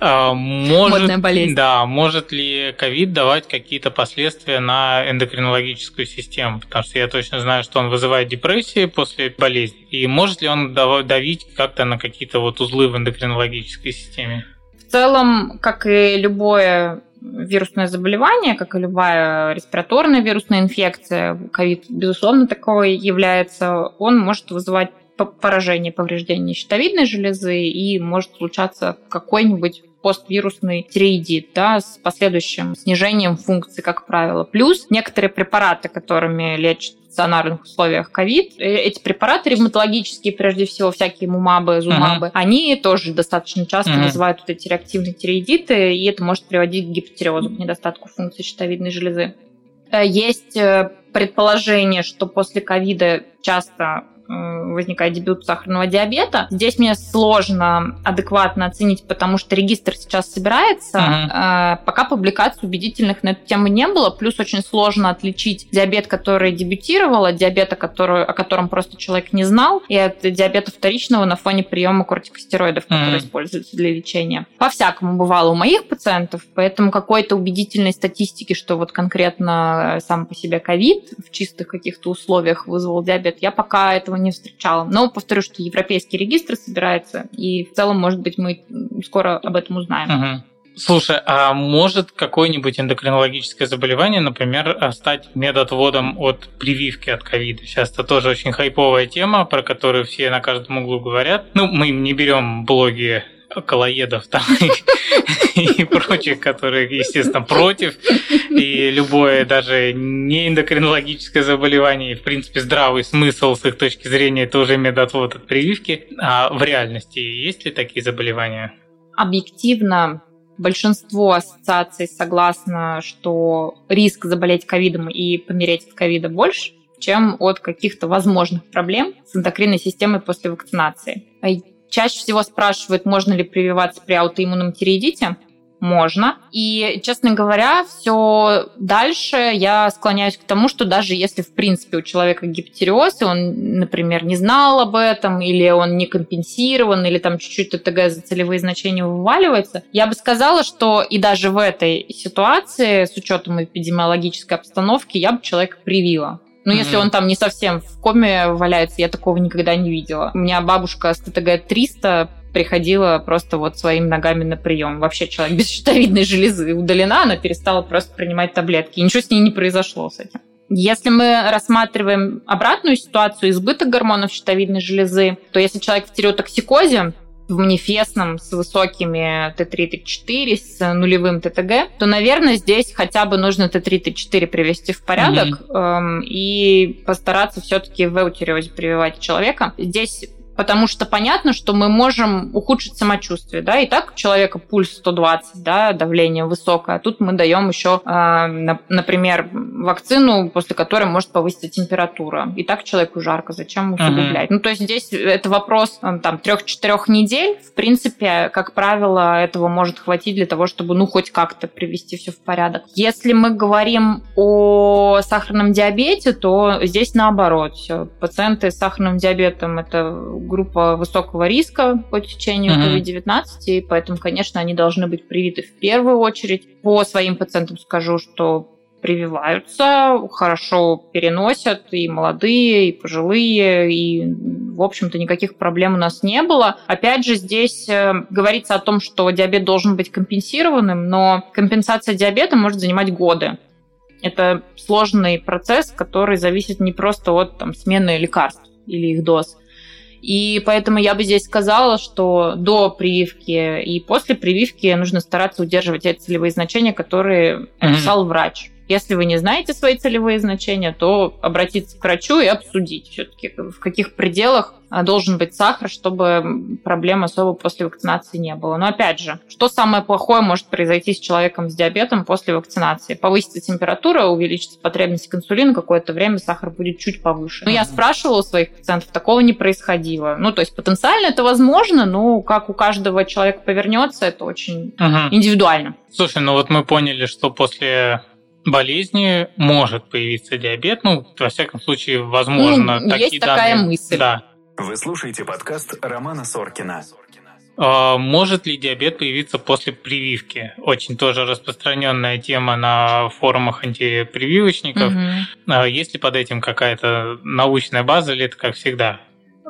может, болезнь. Да, может ли ковид давать какие-то последствия на эндокринологическую систему? Потому что я точно знаю, что он вызывает депрессии после болезни. И может ли он давить как-то на какие-то вот узлы в эндокринологической системе? В целом, как и любое вирусное заболевание, как и любая респираторная вирусная инфекция, ковид, безусловно, такой является, он может вызывать поражение, повреждение щитовидной железы и может случаться какой-нибудь поствирусный тиреидит да, с последующим снижением функции, как правило. Плюс некоторые препараты, которыми лечат в стационарных условиях ковид, э, эти препараты ревматологические, прежде всего, всякие мумабы, зумабы, uh-huh. они тоже достаточно часто uh-huh. вызывают вот эти реактивные тиреидиты, и это может приводить к гипотереозу, к недостатку функции щитовидной железы. Э, есть э, предположение, что после ковида часто возникает дебют сахарного диабета. Здесь мне сложно адекватно оценить, потому что регистр сейчас собирается. Uh-huh. Пока публикаций убедительных на эту тему не было. Плюс очень сложно отличить диабет, который дебютировал, от диабета, который, о котором просто человек не знал, и от диабета вторичного на фоне приема кортикостероидов, которые используются для лечения. По-всякому бывало у моих пациентов, поэтому какой-то убедительной статистики, что вот конкретно сам по себе ковид в чистых каких-то условиях вызвал диабет, я пока этого не встречала. Но повторю, что европейский регистр собирается, и в целом, может быть, мы скоро об этом узнаем. Угу. Слушай, а может какое-нибудь эндокринологическое заболевание, например, стать медотводом от прививки от ковида? Сейчас это тоже очень хайповая тема, про которую все на каждом углу говорят. Ну, мы не берем блоги колоедов там и, прочих, которые, естественно, против. И любое даже не эндокринологическое заболевание, в принципе, здравый смысл с их точки зрения, это уже медотвод от прививки. А в реальности есть ли такие заболевания? Объективно большинство ассоциаций согласно, что риск заболеть ковидом и помереть от ковида больше, чем от каких-то возможных проблем с эндокринной системой после вакцинации. Чаще всего спрашивают, можно ли прививаться при аутоиммунном тиреидите можно. И, честно говоря, все дальше я склоняюсь к тому, что даже если, в принципе, у человека гипотереоз, и он, например, не знал об этом, или он не компенсирован, или там чуть-чуть ТТГ за целевые значения вываливается, я бы сказала, что и даже в этой ситуации, с учетом эпидемиологической обстановки, я бы человека привила. Но mm-hmm. если он там не совсем в коме валяется, я такого никогда не видела. У меня бабушка с ТТГ 300 приходила просто вот своими ногами на прием. Вообще человек без щитовидной железы удалена, она перестала просто принимать таблетки. И ничего с ней не произошло с этим. Если мы рассматриваем обратную ситуацию избыток гормонов щитовидной железы, то если человек в тиреотоксикозе, в манифестном с высокими Т3, Т4, с нулевым ТТГ, то, наверное, здесь хотя бы нужно Т3, Т4 привести в порядок mm-hmm. эм, и постараться все-таки в эутериозе прививать человека. Здесь потому что понятно, что мы можем ухудшить самочувствие, да, и так у человека пульс 120, да, давление высокое, а тут мы даем еще, а, например, вакцину, после которой может повыситься температура, и так человеку жарко, зачем усугублять? Uh-huh. Ну, то есть здесь это вопрос э, там трех-четырех недель, в принципе, как правило, этого может хватить для того, чтобы, ну, хоть как-то привести все в порядок. Если мы говорим о сахарном диабете, то здесь наоборот, пациенты с сахарным диабетом это группа высокого риска по течению uh-huh. COVID-19, и поэтому, конечно, они должны быть привиты в первую очередь. По своим пациентам скажу, что прививаются, хорошо переносят и молодые, и пожилые, и, в общем-то, никаких проблем у нас не было. Опять же, здесь э, говорится о том, что диабет должен быть компенсированным, но компенсация диабета может занимать годы. Это сложный процесс, который зависит не просто от там, смены лекарств или их доз, и поэтому я бы здесь сказала, что до прививки и после прививки нужно стараться удерживать эти целевые значения, которые написал mm-hmm. врач. Если вы не знаете свои целевые значения, то обратиться к врачу и обсудить все-таки, в каких пределах а, должен быть сахар, чтобы проблем особо после вакцинации не было. Но опять же, что самое плохое может произойти с человеком с диабетом после вакцинации? Повысится температура, увеличится потребность к инсулину, какое-то время сахар будет чуть повыше. Но я спрашивала у своих пациентов, такого не происходило. Ну, то есть потенциально это возможно, но как у каждого человека повернется, это очень угу. индивидуально. Слушай, ну вот мы поняли, что после болезни может появиться диабет. Ну, во всяком случае, возможно. Ну, есть такая данные. мысль. Да. Вы слушаете подкаст Романа Соркина. А, может ли диабет появиться после прививки? Очень тоже распространенная тема на форумах антипрививочников. Угу. Есть ли под этим какая-то научная база или это как всегда?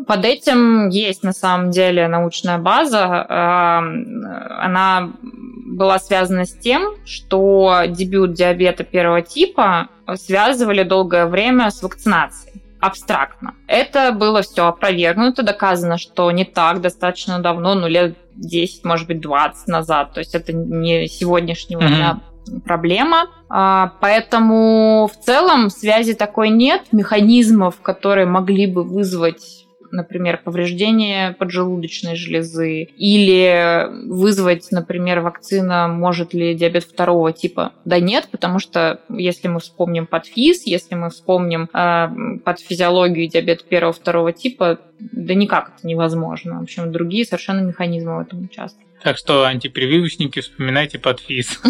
Под этим есть на самом деле научная база. Она была связана с тем, что дебют диабета первого типа связывали долгое время с вакцинацией абстрактно. Это было все опровергнуто, доказано, что не так достаточно давно, ну лет 10, может быть, 20 назад. То есть это не сегодняшнего mm-hmm. проблема. А, поэтому в целом связи такой нет, механизмов, которые могли бы вызвать например, повреждение поджелудочной железы, или вызвать, например, вакцина, может ли диабет второго типа. Да нет, потому что если мы вспомним подфиз, если мы вспомним э, подфизиологию диабета первого-второго типа, да никак это невозможно. В общем, другие совершенно механизмы в этом участвуют. Так что антипрививочники, вспоминайте подфиз.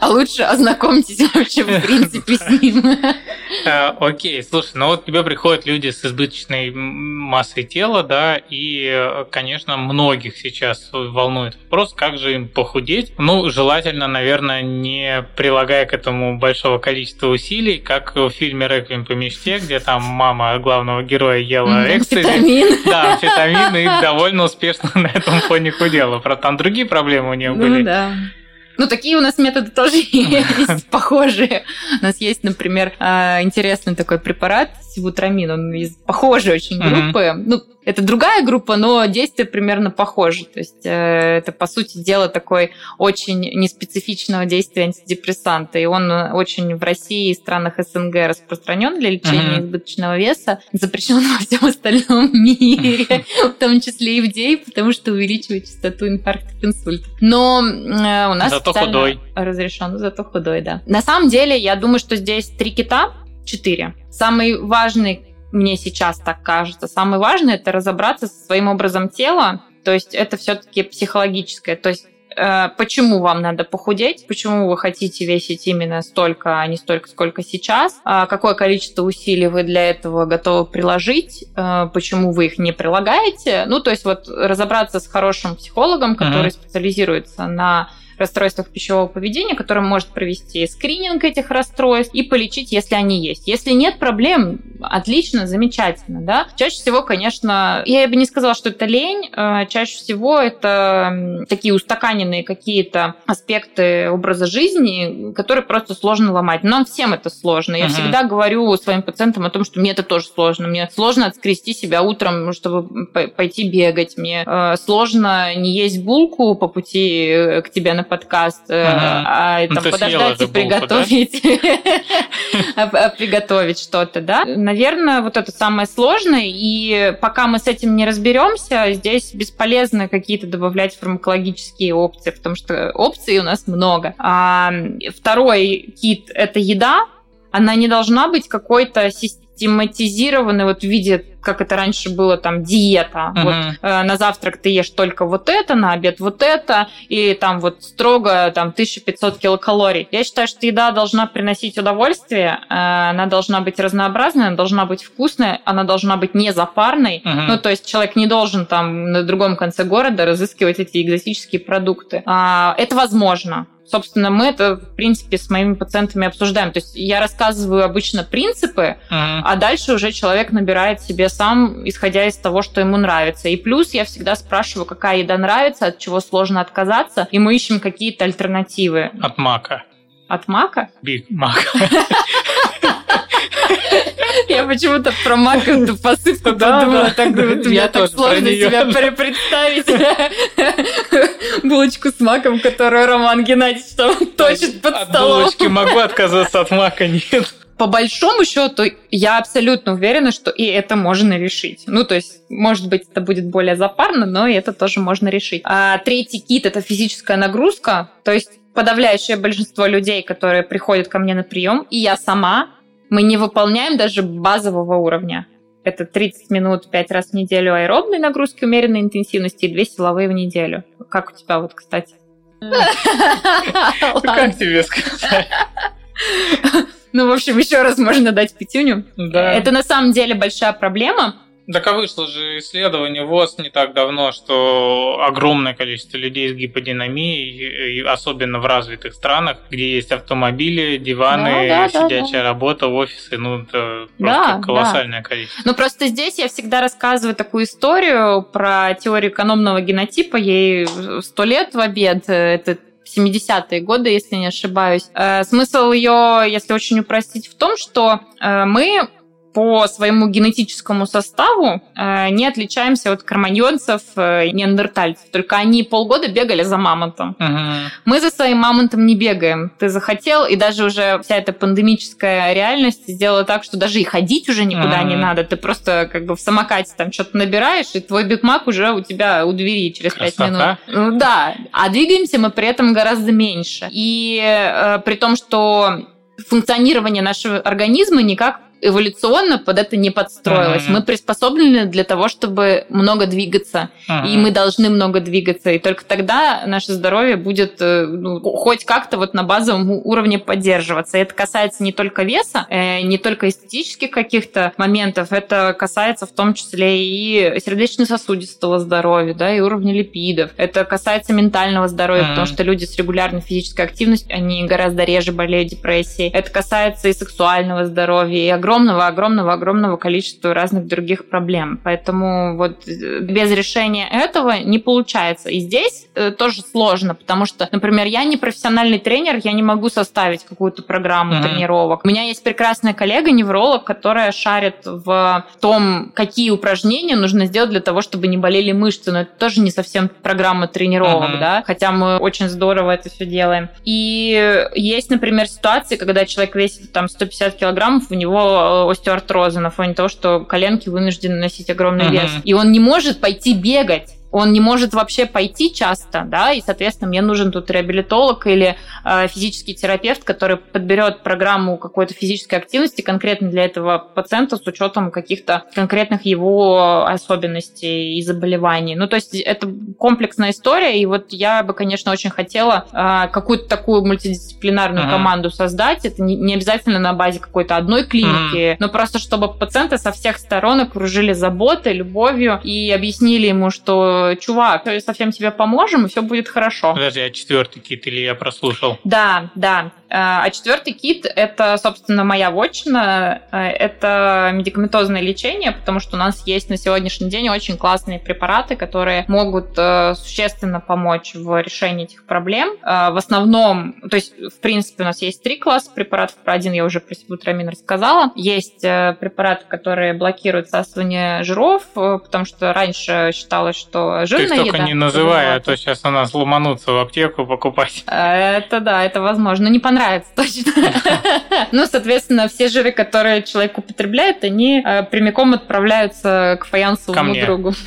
А лучше ознакомьтесь вообще, в принципе, с ним. Э, окей, слушай, ну вот к тебе приходят люди с избыточной массой тела, да, и, конечно, многих сейчас волнует вопрос, как же им похудеть. Ну, желательно, наверное, не прилагая к этому большого количества усилий, как в фильме «Реквием по мечте», где там мама главного героя ела экстази. Да, амфетамин, и довольно успешно на этом фоне худела. Правда, там другие проблемы у нее ну были. Ну да. Ну, такие у нас методы тоже есть, похожие. У нас есть, например, а, интересный такой препарат сибутрамин, он из похожей очень группы. Ну, это другая группа, но действия примерно похожи. То есть э, это, по сути дела, такой очень неспецифичного действия антидепрессанта. И он очень в России и странах СНГ распространен для лечения uh-huh. избыточного веса, запрещен во всем остальном мире, в том числе и в DEI, потому что увеличивает частоту инфарктов инсультов. Но э, у нас зато худой. разрешен, зато худой, да. На самом деле, я думаю, что здесь три кита, четыре. Самый важный мне сейчас так кажется. Самое важное это разобраться со своим образом тела. То есть это все-таки психологическое. То есть э, почему вам надо похудеть, почему вы хотите весить именно столько, а не столько, сколько сейчас, а какое количество усилий вы для этого готовы приложить, э, почему вы их не прилагаете. Ну, то есть вот разобраться с хорошим психологом, который uh-huh. специализируется на расстройствах пищевого поведения, который может провести скрининг этих расстройств и полечить, если они есть. Если нет проблем, отлично, замечательно, да. Чаще всего, конечно, я бы не сказала, что это лень, э, чаще всего это такие устаканенные какие-то аспекты образа жизни, которые просто сложно ломать. Нам всем это сложно. Я uh-huh. всегда говорю своим пациентам о том, что мне это тоже сложно. Мне сложно отскрести себя утром, чтобы пойти бегать. Мне э, сложно не есть булку по пути э, к тебе на подкаст, угу. а там, ну, подождать и приготовить, а, а, приготовить что-то, да. Наверное, вот это самое сложное, и пока мы с этим не разберемся, здесь бесполезно какие-то добавлять фармакологические опции, потому что опций у нас много. А второй кит – это еда, она не должна быть какой-то систематизированной вот в виде как это раньше было, там, диета. Uh-huh. Вот э, на завтрак ты ешь только вот это, на обед вот это, и там вот строго там 1500 килокалорий. Я считаю, что еда должна приносить удовольствие, э, она должна быть разнообразной, она должна быть вкусной, она должна быть не запарной. Uh-huh. Ну, то есть человек не должен там на другом конце города разыскивать эти экзотические продукты. А, это возможно. Собственно, мы это, в принципе, с моими пациентами обсуждаем. То есть я рассказываю обычно принципы, uh-huh. а дальше уже человек набирает себе сам, исходя из того, что ему нравится. И плюс я всегда спрашиваю, какая еда нравится, от чего сложно отказаться, и мы ищем какие-то альтернативы. От мака. От мака? Биг мак. Я почему-то про маковую посыпку подумала, так мне так сложно себя представить. Булочку с маком, которую Роман Геннадьевич там точит под столом. От булочки могу отказаться, от мака нет по большому счету, я абсолютно уверена, что и это можно решить. Ну, то есть, может быть, это будет более запарно, но и это тоже можно решить. А третий кит – это физическая нагрузка. То есть, подавляющее большинство людей, которые приходят ко мне на прием, и я сама, мы не выполняем даже базового уровня. Это 30 минут 5 раз в неделю аэробной нагрузки умеренной интенсивности и 2 силовые в неделю. Как у тебя вот, кстати? Как тебе сказать? Ну, в общем, еще раз можно дать пятюню. Да. Это на самом деле большая проблема. Так а вышло же исследование ВОЗ не так давно, что огромное количество людей с гиподинамией, особенно в развитых странах, где есть автомобили, диваны, да, да, сидячая да, работа, офисы, ну это просто да, колоссальное да. количество. Ну просто здесь я всегда рассказываю такую историю про теорию экономного генотипа, ей сто лет в обед, это 70-е годы, если не ошибаюсь. Э, смысл ее, если очень упростить, в том, что э, мы по своему генетическому составу э, не отличаемся от кроманьонцев, э, неандертальцев. Только они полгода бегали за мамонтом. Uh-huh. Мы за своим мамонтом не бегаем. Ты захотел, и даже уже вся эта пандемическая реальность сделала так, что даже и ходить уже никуда uh-huh. не надо. Ты просто как бы в самокате там что-то набираешь, и твой бигмак уже у тебя у двери через пять минут. Ну да. А двигаемся мы при этом гораздо меньше. И э, при том, что функционирование нашего организма никак эволюционно под это не подстроилось. Mm-hmm. Мы приспособлены для того, чтобы много двигаться. Mm-hmm. И мы должны много двигаться. И только тогда наше здоровье будет э, ну, хоть как-то вот на базовом уровне поддерживаться. И это касается не только веса, э, не только эстетических каких-то моментов. Это касается в том числе и сердечно-сосудистого здоровья, да, и уровня липидов. Это касается ментального здоровья, mm-hmm. потому что люди с регулярной физической активностью, они гораздо реже болеют депрессией. Это касается и сексуального здоровья, и огромного огромного-огромного-огромного количества разных других проблем. Поэтому вот э, без решения этого не получается. И здесь э, тоже сложно, потому что, например, я не профессиональный тренер, я не могу составить какую-то программу mm-hmm. тренировок. У меня есть прекрасная коллега-невролог, которая шарит в том, какие упражнения нужно сделать для того, чтобы не болели мышцы. Но это тоже не совсем программа тренировок, mm-hmm. да, хотя мы очень здорово это все делаем. И есть, например, ситуации, когда человек весит там 150 килограммов, у него остеоартроза на фоне того, что коленки вынуждены носить огромный mm-hmm. вес. И он не может пойти бегать он не может вообще пойти часто, да, и, соответственно, мне нужен тут реабилитолог или э, физический терапевт, который подберет программу какой-то физической активности конкретно для этого пациента с учетом каких-то конкретных его особенностей и заболеваний. Ну, то есть это комплексная история, и вот я бы, конечно, очень хотела э, какую-то такую мультидисциплинарную uh-huh. команду создать. Это не, не обязательно на базе какой-то одной клиники, uh-huh. но просто чтобы пациенты со всех сторон окружили заботой, любовью и объяснили ему, что чувак, совсем тебе поможем, и все будет хорошо. Подожди, а четвертый кит или я прослушал? Да, да. А четвертый кит – это, собственно, моя вотчина. Это медикаментозное лечение, потому что у нас есть на сегодняшний день очень классные препараты, которые могут э, существенно помочь в решении этих проблем. Э, в основном, то есть, в принципе, у нас есть три класса препаратов. Про один я уже про сибутрамин рассказала. Есть э, препараты, которые блокируют всасывание жиров, потому что раньше считалось, что жирная Ты только не называй, а то сейчас у нас ломанутся в аптеку покупать. Это да, это возможно. Не понравилось нравится точно. Ну, соответственно, все жиры, которые человек употребляет, они э, прямиком отправляются к фаянсовому другу.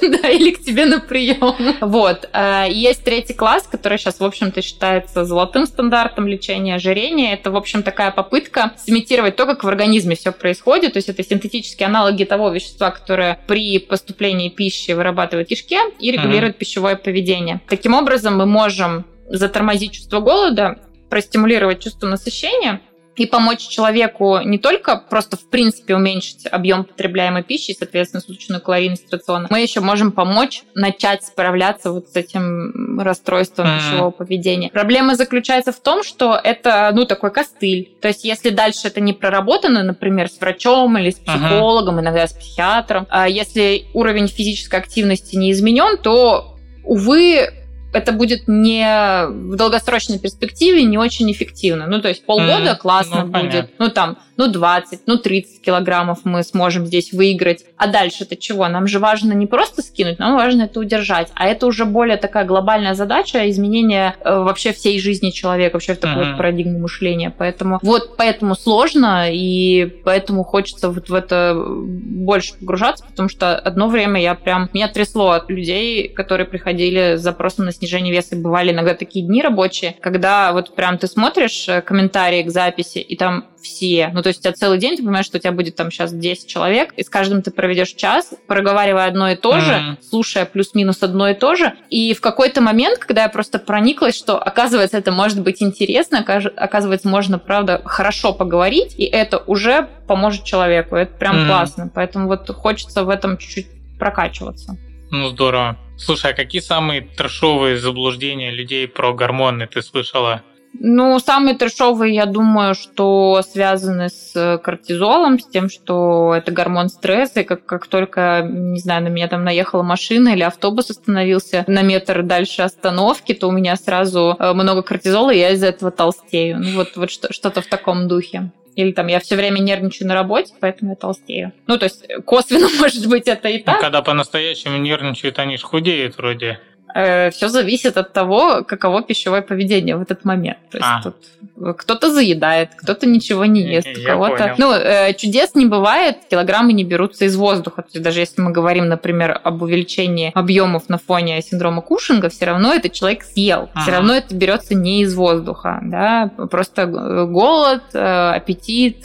Да, или к тебе на прием. Вот. Э, есть третий класс, который сейчас, в общем-то, считается золотым стандартом лечения ожирения. Это, в общем, такая попытка сымитировать то, как в организме все происходит. То есть это синтетические аналоги того вещества, которое при поступлении пищи вырабатывает кишке и регулирует пищевое поведение. Таким образом, мы можем затормозить чувство голода, простимулировать чувство насыщения и помочь человеку не только просто в принципе уменьшить объем потребляемой пищи, соответственно, суточную калорийность рациона, мы еще можем помочь начать справляться вот с этим расстройством mm. пищевого поведения. Проблема заключается в том, что это, ну, такой костыль. То есть, если дальше это не проработано, например, с врачом или с психологом, иногда с психиатром, а если уровень физической активности не изменен, то увы, это будет не в долгосрочной перспективе не очень эффективно. Ну, то есть полгода mm, классно ну, будет. Понятно. Ну, там, ну, 20, ну, 30 килограммов мы сможем здесь выиграть. А дальше это чего? Нам же важно не просто скинуть, нам важно это удержать. А это уже более такая глобальная задача изменения э, вообще всей жизни человека, вообще в такую mm-hmm. парадигму мышления. Поэтому вот поэтому сложно, и поэтому хочется вот в это больше погружаться, потому что одно время я прям... Меня трясло от людей, которые приходили с запросом на снижение снижения веса бывали иногда такие дни рабочие, когда вот прям ты смотришь э, комментарии к записи, и там все. Ну, то есть у тебя целый день, ты понимаешь, что у тебя будет там сейчас 10 человек, и с каждым ты проведешь час, проговаривая одно и то же, mm-hmm. слушая плюс-минус одно и то же. И в какой-то момент, когда я просто прониклась, что, оказывается, это может быть интересно, оказывается, можно, правда, хорошо поговорить, и это уже поможет человеку. Это прям mm-hmm. классно. Поэтому вот хочется в этом чуть-чуть прокачиваться. Ну, здорово. Слушай, а какие самые трешовые заблуждения людей про гормоны ты слышала? Ну, самые трешовые, я думаю, что связаны с кортизолом, с тем, что это гормон стресса, и как, как только, не знаю, на меня там наехала машина или автобус остановился на метр дальше остановки, то у меня сразу э, много кортизола, и я из-за этого толстею. Ну, вот, вот что-то в таком духе. Или там я все время нервничаю на работе, поэтому я толстею. Ну, то есть косвенно, может быть, это и так. Ну, когда по-настоящему нервничают, они же худеют вроде. Э, все зависит от того, каково пищевое поведение в этот момент. То есть а. тут кто-то заедает, кто-то ничего не ест, у кого-то. Ну, э, чудес не бывает, килограммы не берутся из воздуха. То есть даже если мы говорим, например, об увеличении объемов на фоне синдрома Кушинга, все равно этот человек съел. Ага. Все равно это берется не из воздуха. Да? Просто голод, э, аппетит,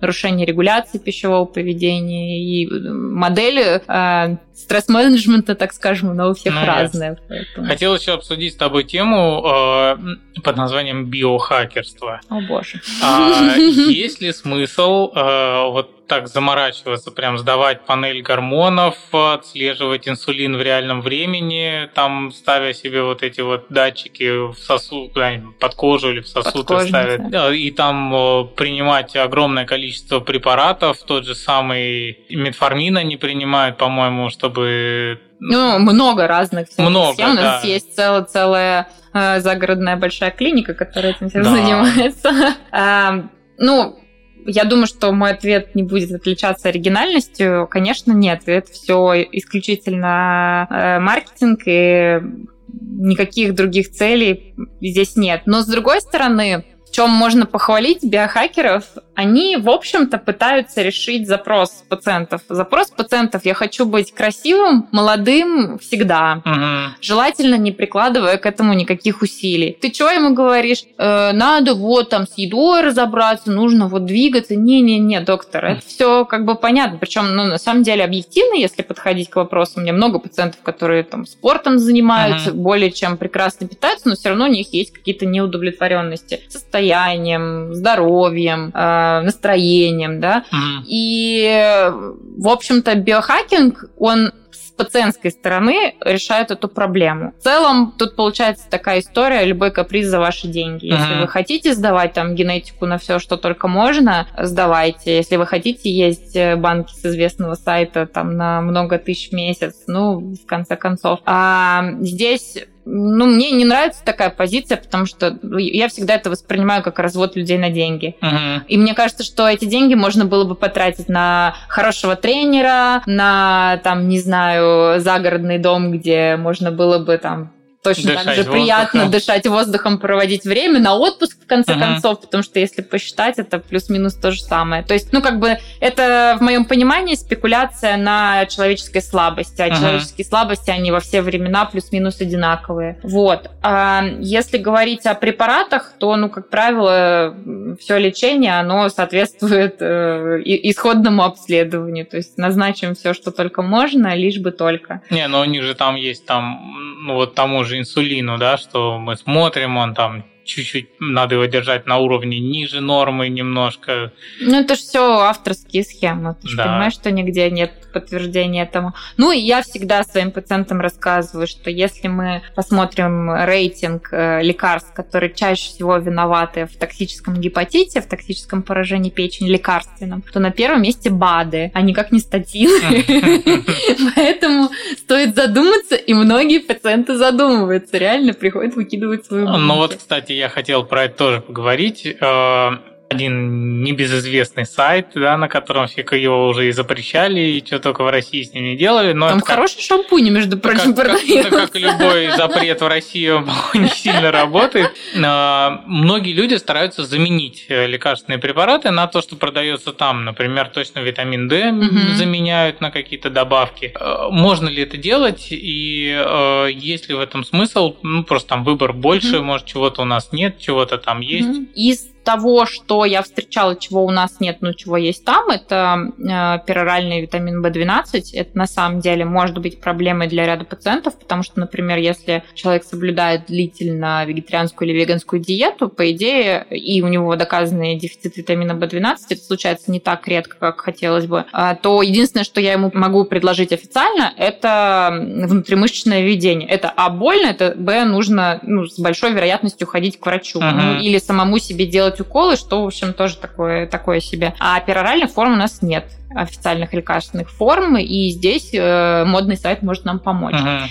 нарушение регуляции пищевого поведения и модель стресс-менеджмента, так скажем, но у всех ну. Поэтому... Хотел еще обсудить с тобой тему э, под названием биохакерство. О боже. А, есть ли смысл э, вот так заморачиваться, прям сдавать панель гормонов, отслеживать инсулин в реальном времени, там ставя себе вот эти вот датчики в сосуд, под кожу или в сосуд ставят, и там принимать огромное количество препаратов, тот же самый метформин они принимают, по-моему, чтобы ну, много разных много, схем. У нас есть целая, целая э, загородная большая клиника, которая этим всем да. занимается. Э, ну, я думаю, что мой ответ не будет отличаться оригинальностью. Конечно, нет. Это все исключительно э, маркетинг и никаких других целей здесь нет. Но с другой стороны, чем можно похвалить биохакеров, они, в общем-то, пытаются решить запрос пациентов. Запрос пациентов «я хочу быть красивым, молодым всегда». Угу. Желательно не прикладывая к этому никаких усилий. Ты что ему говоришь? Э, надо вот там с едой разобраться, нужно вот двигаться. Не-не-не, доктор, это все как бы понятно. Причем, ну, на самом деле, объективно, если подходить к вопросу, у меня много пациентов, которые там спортом занимаются, угу. более чем прекрасно питаются, но все равно у них есть какие-то неудовлетворенности состоянием, здоровьем, э, настроением, да. Mm-hmm. И, в общем-то, биохакинг, он с пациентской стороны решает эту проблему. В целом, тут получается такая история, любой каприз за ваши деньги. Если mm-hmm. вы хотите сдавать там генетику на все, что только можно, сдавайте. Если вы хотите есть э, банки с известного сайта там на много тысяч в месяц, ну, в конце концов. А здесь ну, мне не нравится такая позиция, потому что я всегда это воспринимаю как развод людей на деньги. Uh-huh. И мне кажется, что эти деньги можно было бы потратить на хорошего тренера, на, там, не знаю, загородный дом, где можно было бы там точно дышать так же воздухом. приятно дышать воздухом, проводить время, на отпуск, в конце uh-huh. концов, потому что если посчитать, это плюс-минус то же самое. То есть, ну, как бы, это в моем понимании спекуляция на человеческой слабости, а uh-huh. человеческие слабости, они во все времена плюс-минус одинаковые. Вот. А если говорить о препаратах, то, ну, как правило, все лечение, оно соответствует э, исходному обследованию, то есть назначим все, что только можно, лишь бы только. Не, но у них же там есть там, ну, вот тому же инсулину, да, что мы смотрим, он там чуть-чуть надо его держать на уровне ниже нормы немножко. Ну, это же все авторские схемы. Ты да. понимаешь, что нигде нет подтверждения этому. Ну, и я всегда своим пациентам рассказываю, что если мы посмотрим рейтинг э, лекарств, которые чаще всего виноваты в токсическом гепатите, в токсическом поражении печени лекарственном, то на первом месте БАДы, а никак не статины. Поэтому стоит задуматься, и многие пациенты задумываются, реально приходят, выкидывают свою Ну вот, кстати, я хотел про это тоже поговорить. Один небезызвестный сайт, да, на котором все его уже и запрещали, и что только в России с ним не делали. Но Там хороший как, шампунь, между прочим, как, продается. Как, как любой запрет в России не сильно работает. Многие люди стараются заменить э, лекарственные препараты на то, что продается там. Например, точно витамин D угу. заменяют на какие-то добавки. Э, можно ли это делать? И э, есть ли в этом смысл? Ну, просто там выбор больше, угу. может, чего-то у нас нет, чего-то там есть. Из того, что я встречала, чего у нас нет, но чего есть там, это э, пероральный витамин В12. Это на самом деле может быть проблемой для ряда пациентов, потому что, например, если человек соблюдает длительно вегетарианскую или веганскую диету, по идее, и у него доказанный дефицит витамина В12, это случается не так редко, как хотелось бы, а, то единственное, что я ему могу предложить официально, это внутримышечное введение. Это А больно, это Б нужно ну, с большой вероятностью ходить к врачу. Uh-huh. Ну, или самому себе делать делать уколы, что, в общем, тоже такое, такое себе. А пероральных форм у нас нет официальных лекарственных форм, и здесь э, модный сайт может нам помочь. Uh-huh.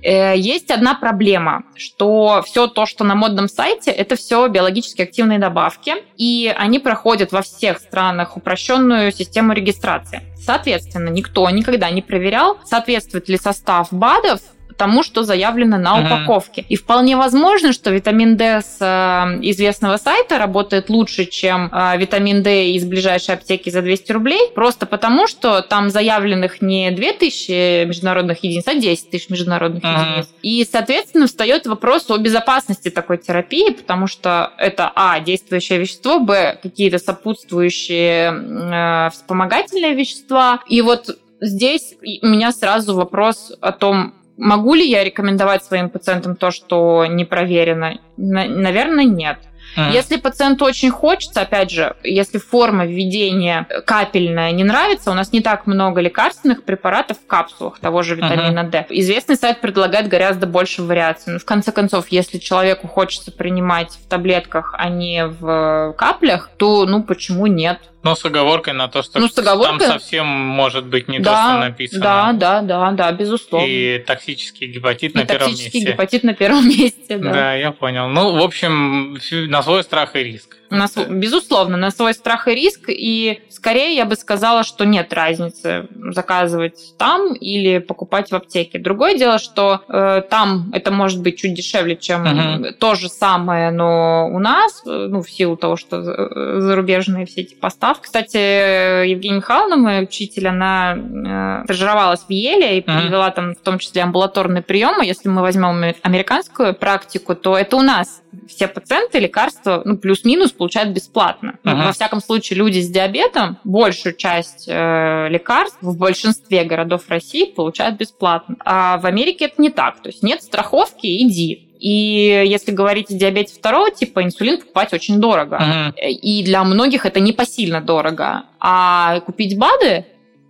Есть одна проблема, что все то, что на модном сайте, это все биологически активные добавки, и они проходят во всех странах упрощенную систему регистрации. Соответственно, никто никогда не проверял, соответствует ли состав БАДов тому, что заявлено на упаковке. И вполне возможно, что витамин D с э, известного сайта работает лучше, чем э, витамин D из ближайшей аптеки за 200 рублей, просто потому, что там заявленных не 2000 международных единиц, а 10 тысяч международных uh-huh. единиц. И, соответственно, встает вопрос о безопасности такой терапии, потому что это, а, действующее вещество, б, какие-то сопутствующие э, вспомогательные вещества. И вот здесь у меня сразу вопрос о том, Могу ли я рекомендовать своим пациентам то, что не проверено? Наверное, нет. Mm. Если пациенту очень хочется, опять же, если форма введения капельная не нравится, у нас не так много лекарственных препаратов в капсулах того же витамина uh-huh. D. Известный сайт предлагает гораздо больше вариаций. Но в конце концов, если человеку хочется принимать в таблетках, а не в каплях, то ну почему нет? Но с оговоркой на то, что ну, с оговоркой... там совсем может быть не да, то, что написано. Да, да, да, да, безусловно. И токсический гепатит и на первом месте. Токсический гепатит на первом месте, да. Да, я понял. Ну, в общем, на свой страх и риск. На свой, безусловно, на свой страх и риск. И скорее я бы сказала, что нет разницы заказывать там или покупать в аптеке. Другое дело, что э, там это может быть чуть дешевле, чем uh-huh. то же самое, но у нас, э, ну, в силу того, что э, зарубежные все эти поставки. Кстати, Евгения Михайловна, мой учитель, она э, стажировалась в Еле и uh-huh. привела там в том числе амбулаторные приемы. Если мы возьмем американскую практику, то это у нас все пациенты лекарства, ну, плюс-минус получают бесплатно. Uh-huh. Во всяком случае, люди с диабетом большую часть э, лекарств в большинстве городов России получают бесплатно. А в Америке это не так. То есть нет страховки, иди. И если говорить о диабете второго типа, инсулин покупать очень дорого. Uh-huh. И для многих это непосильно дорого. А купить БАДы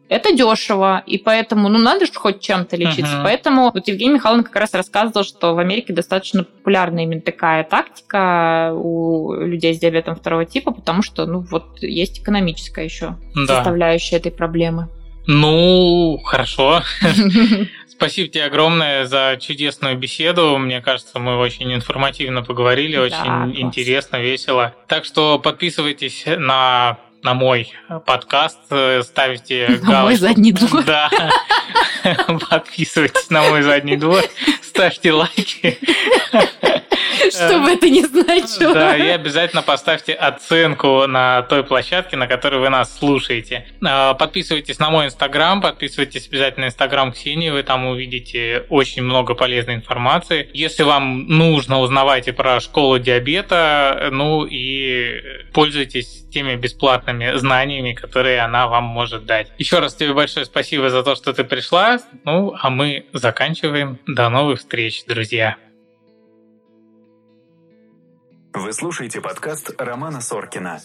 это дешево, и поэтому, ну, надо же хоть чем-то лечиться. Uh-huh. Поэтому вот Евгений Михайловна как раз рассказывал, что в Америке достаточно популярна именно такая тактика у людей с диабетом второго типа, потому что, ну, вот есть экономическая еще да. составляющая этой проблемы. Ну, хорошо. Спасибо тебе огромное за чудесную беседу. Мне кажется, мы очень информативно поговорили, очень интересно, весело. Так что подписывайтесь на на мой подкаст, э, ставите галочку. На задний двор. Да. Подписывайтесь на мой задний двор, ставьте лайки. Что бы это ни значило. Да, и обязательно поставьте оценку на той площадке, на которой вы нас слушаете. А, подписывайтесь на мой инстаграм, подписывайтесь обязательно на инстаграм Ксении, вы там увидите очень много полезной информации. Если вам нужно, узнавайте про школу диабета, ну и пользуйтесь теми бесплатными знаниями, которые она вам может дать. Еще раз тебе большое спасибо за то, что ты пришла. Ну, а мы заканчиваем. До новых встреч, друзья. Вы слушаете подкаст Романа Соркина.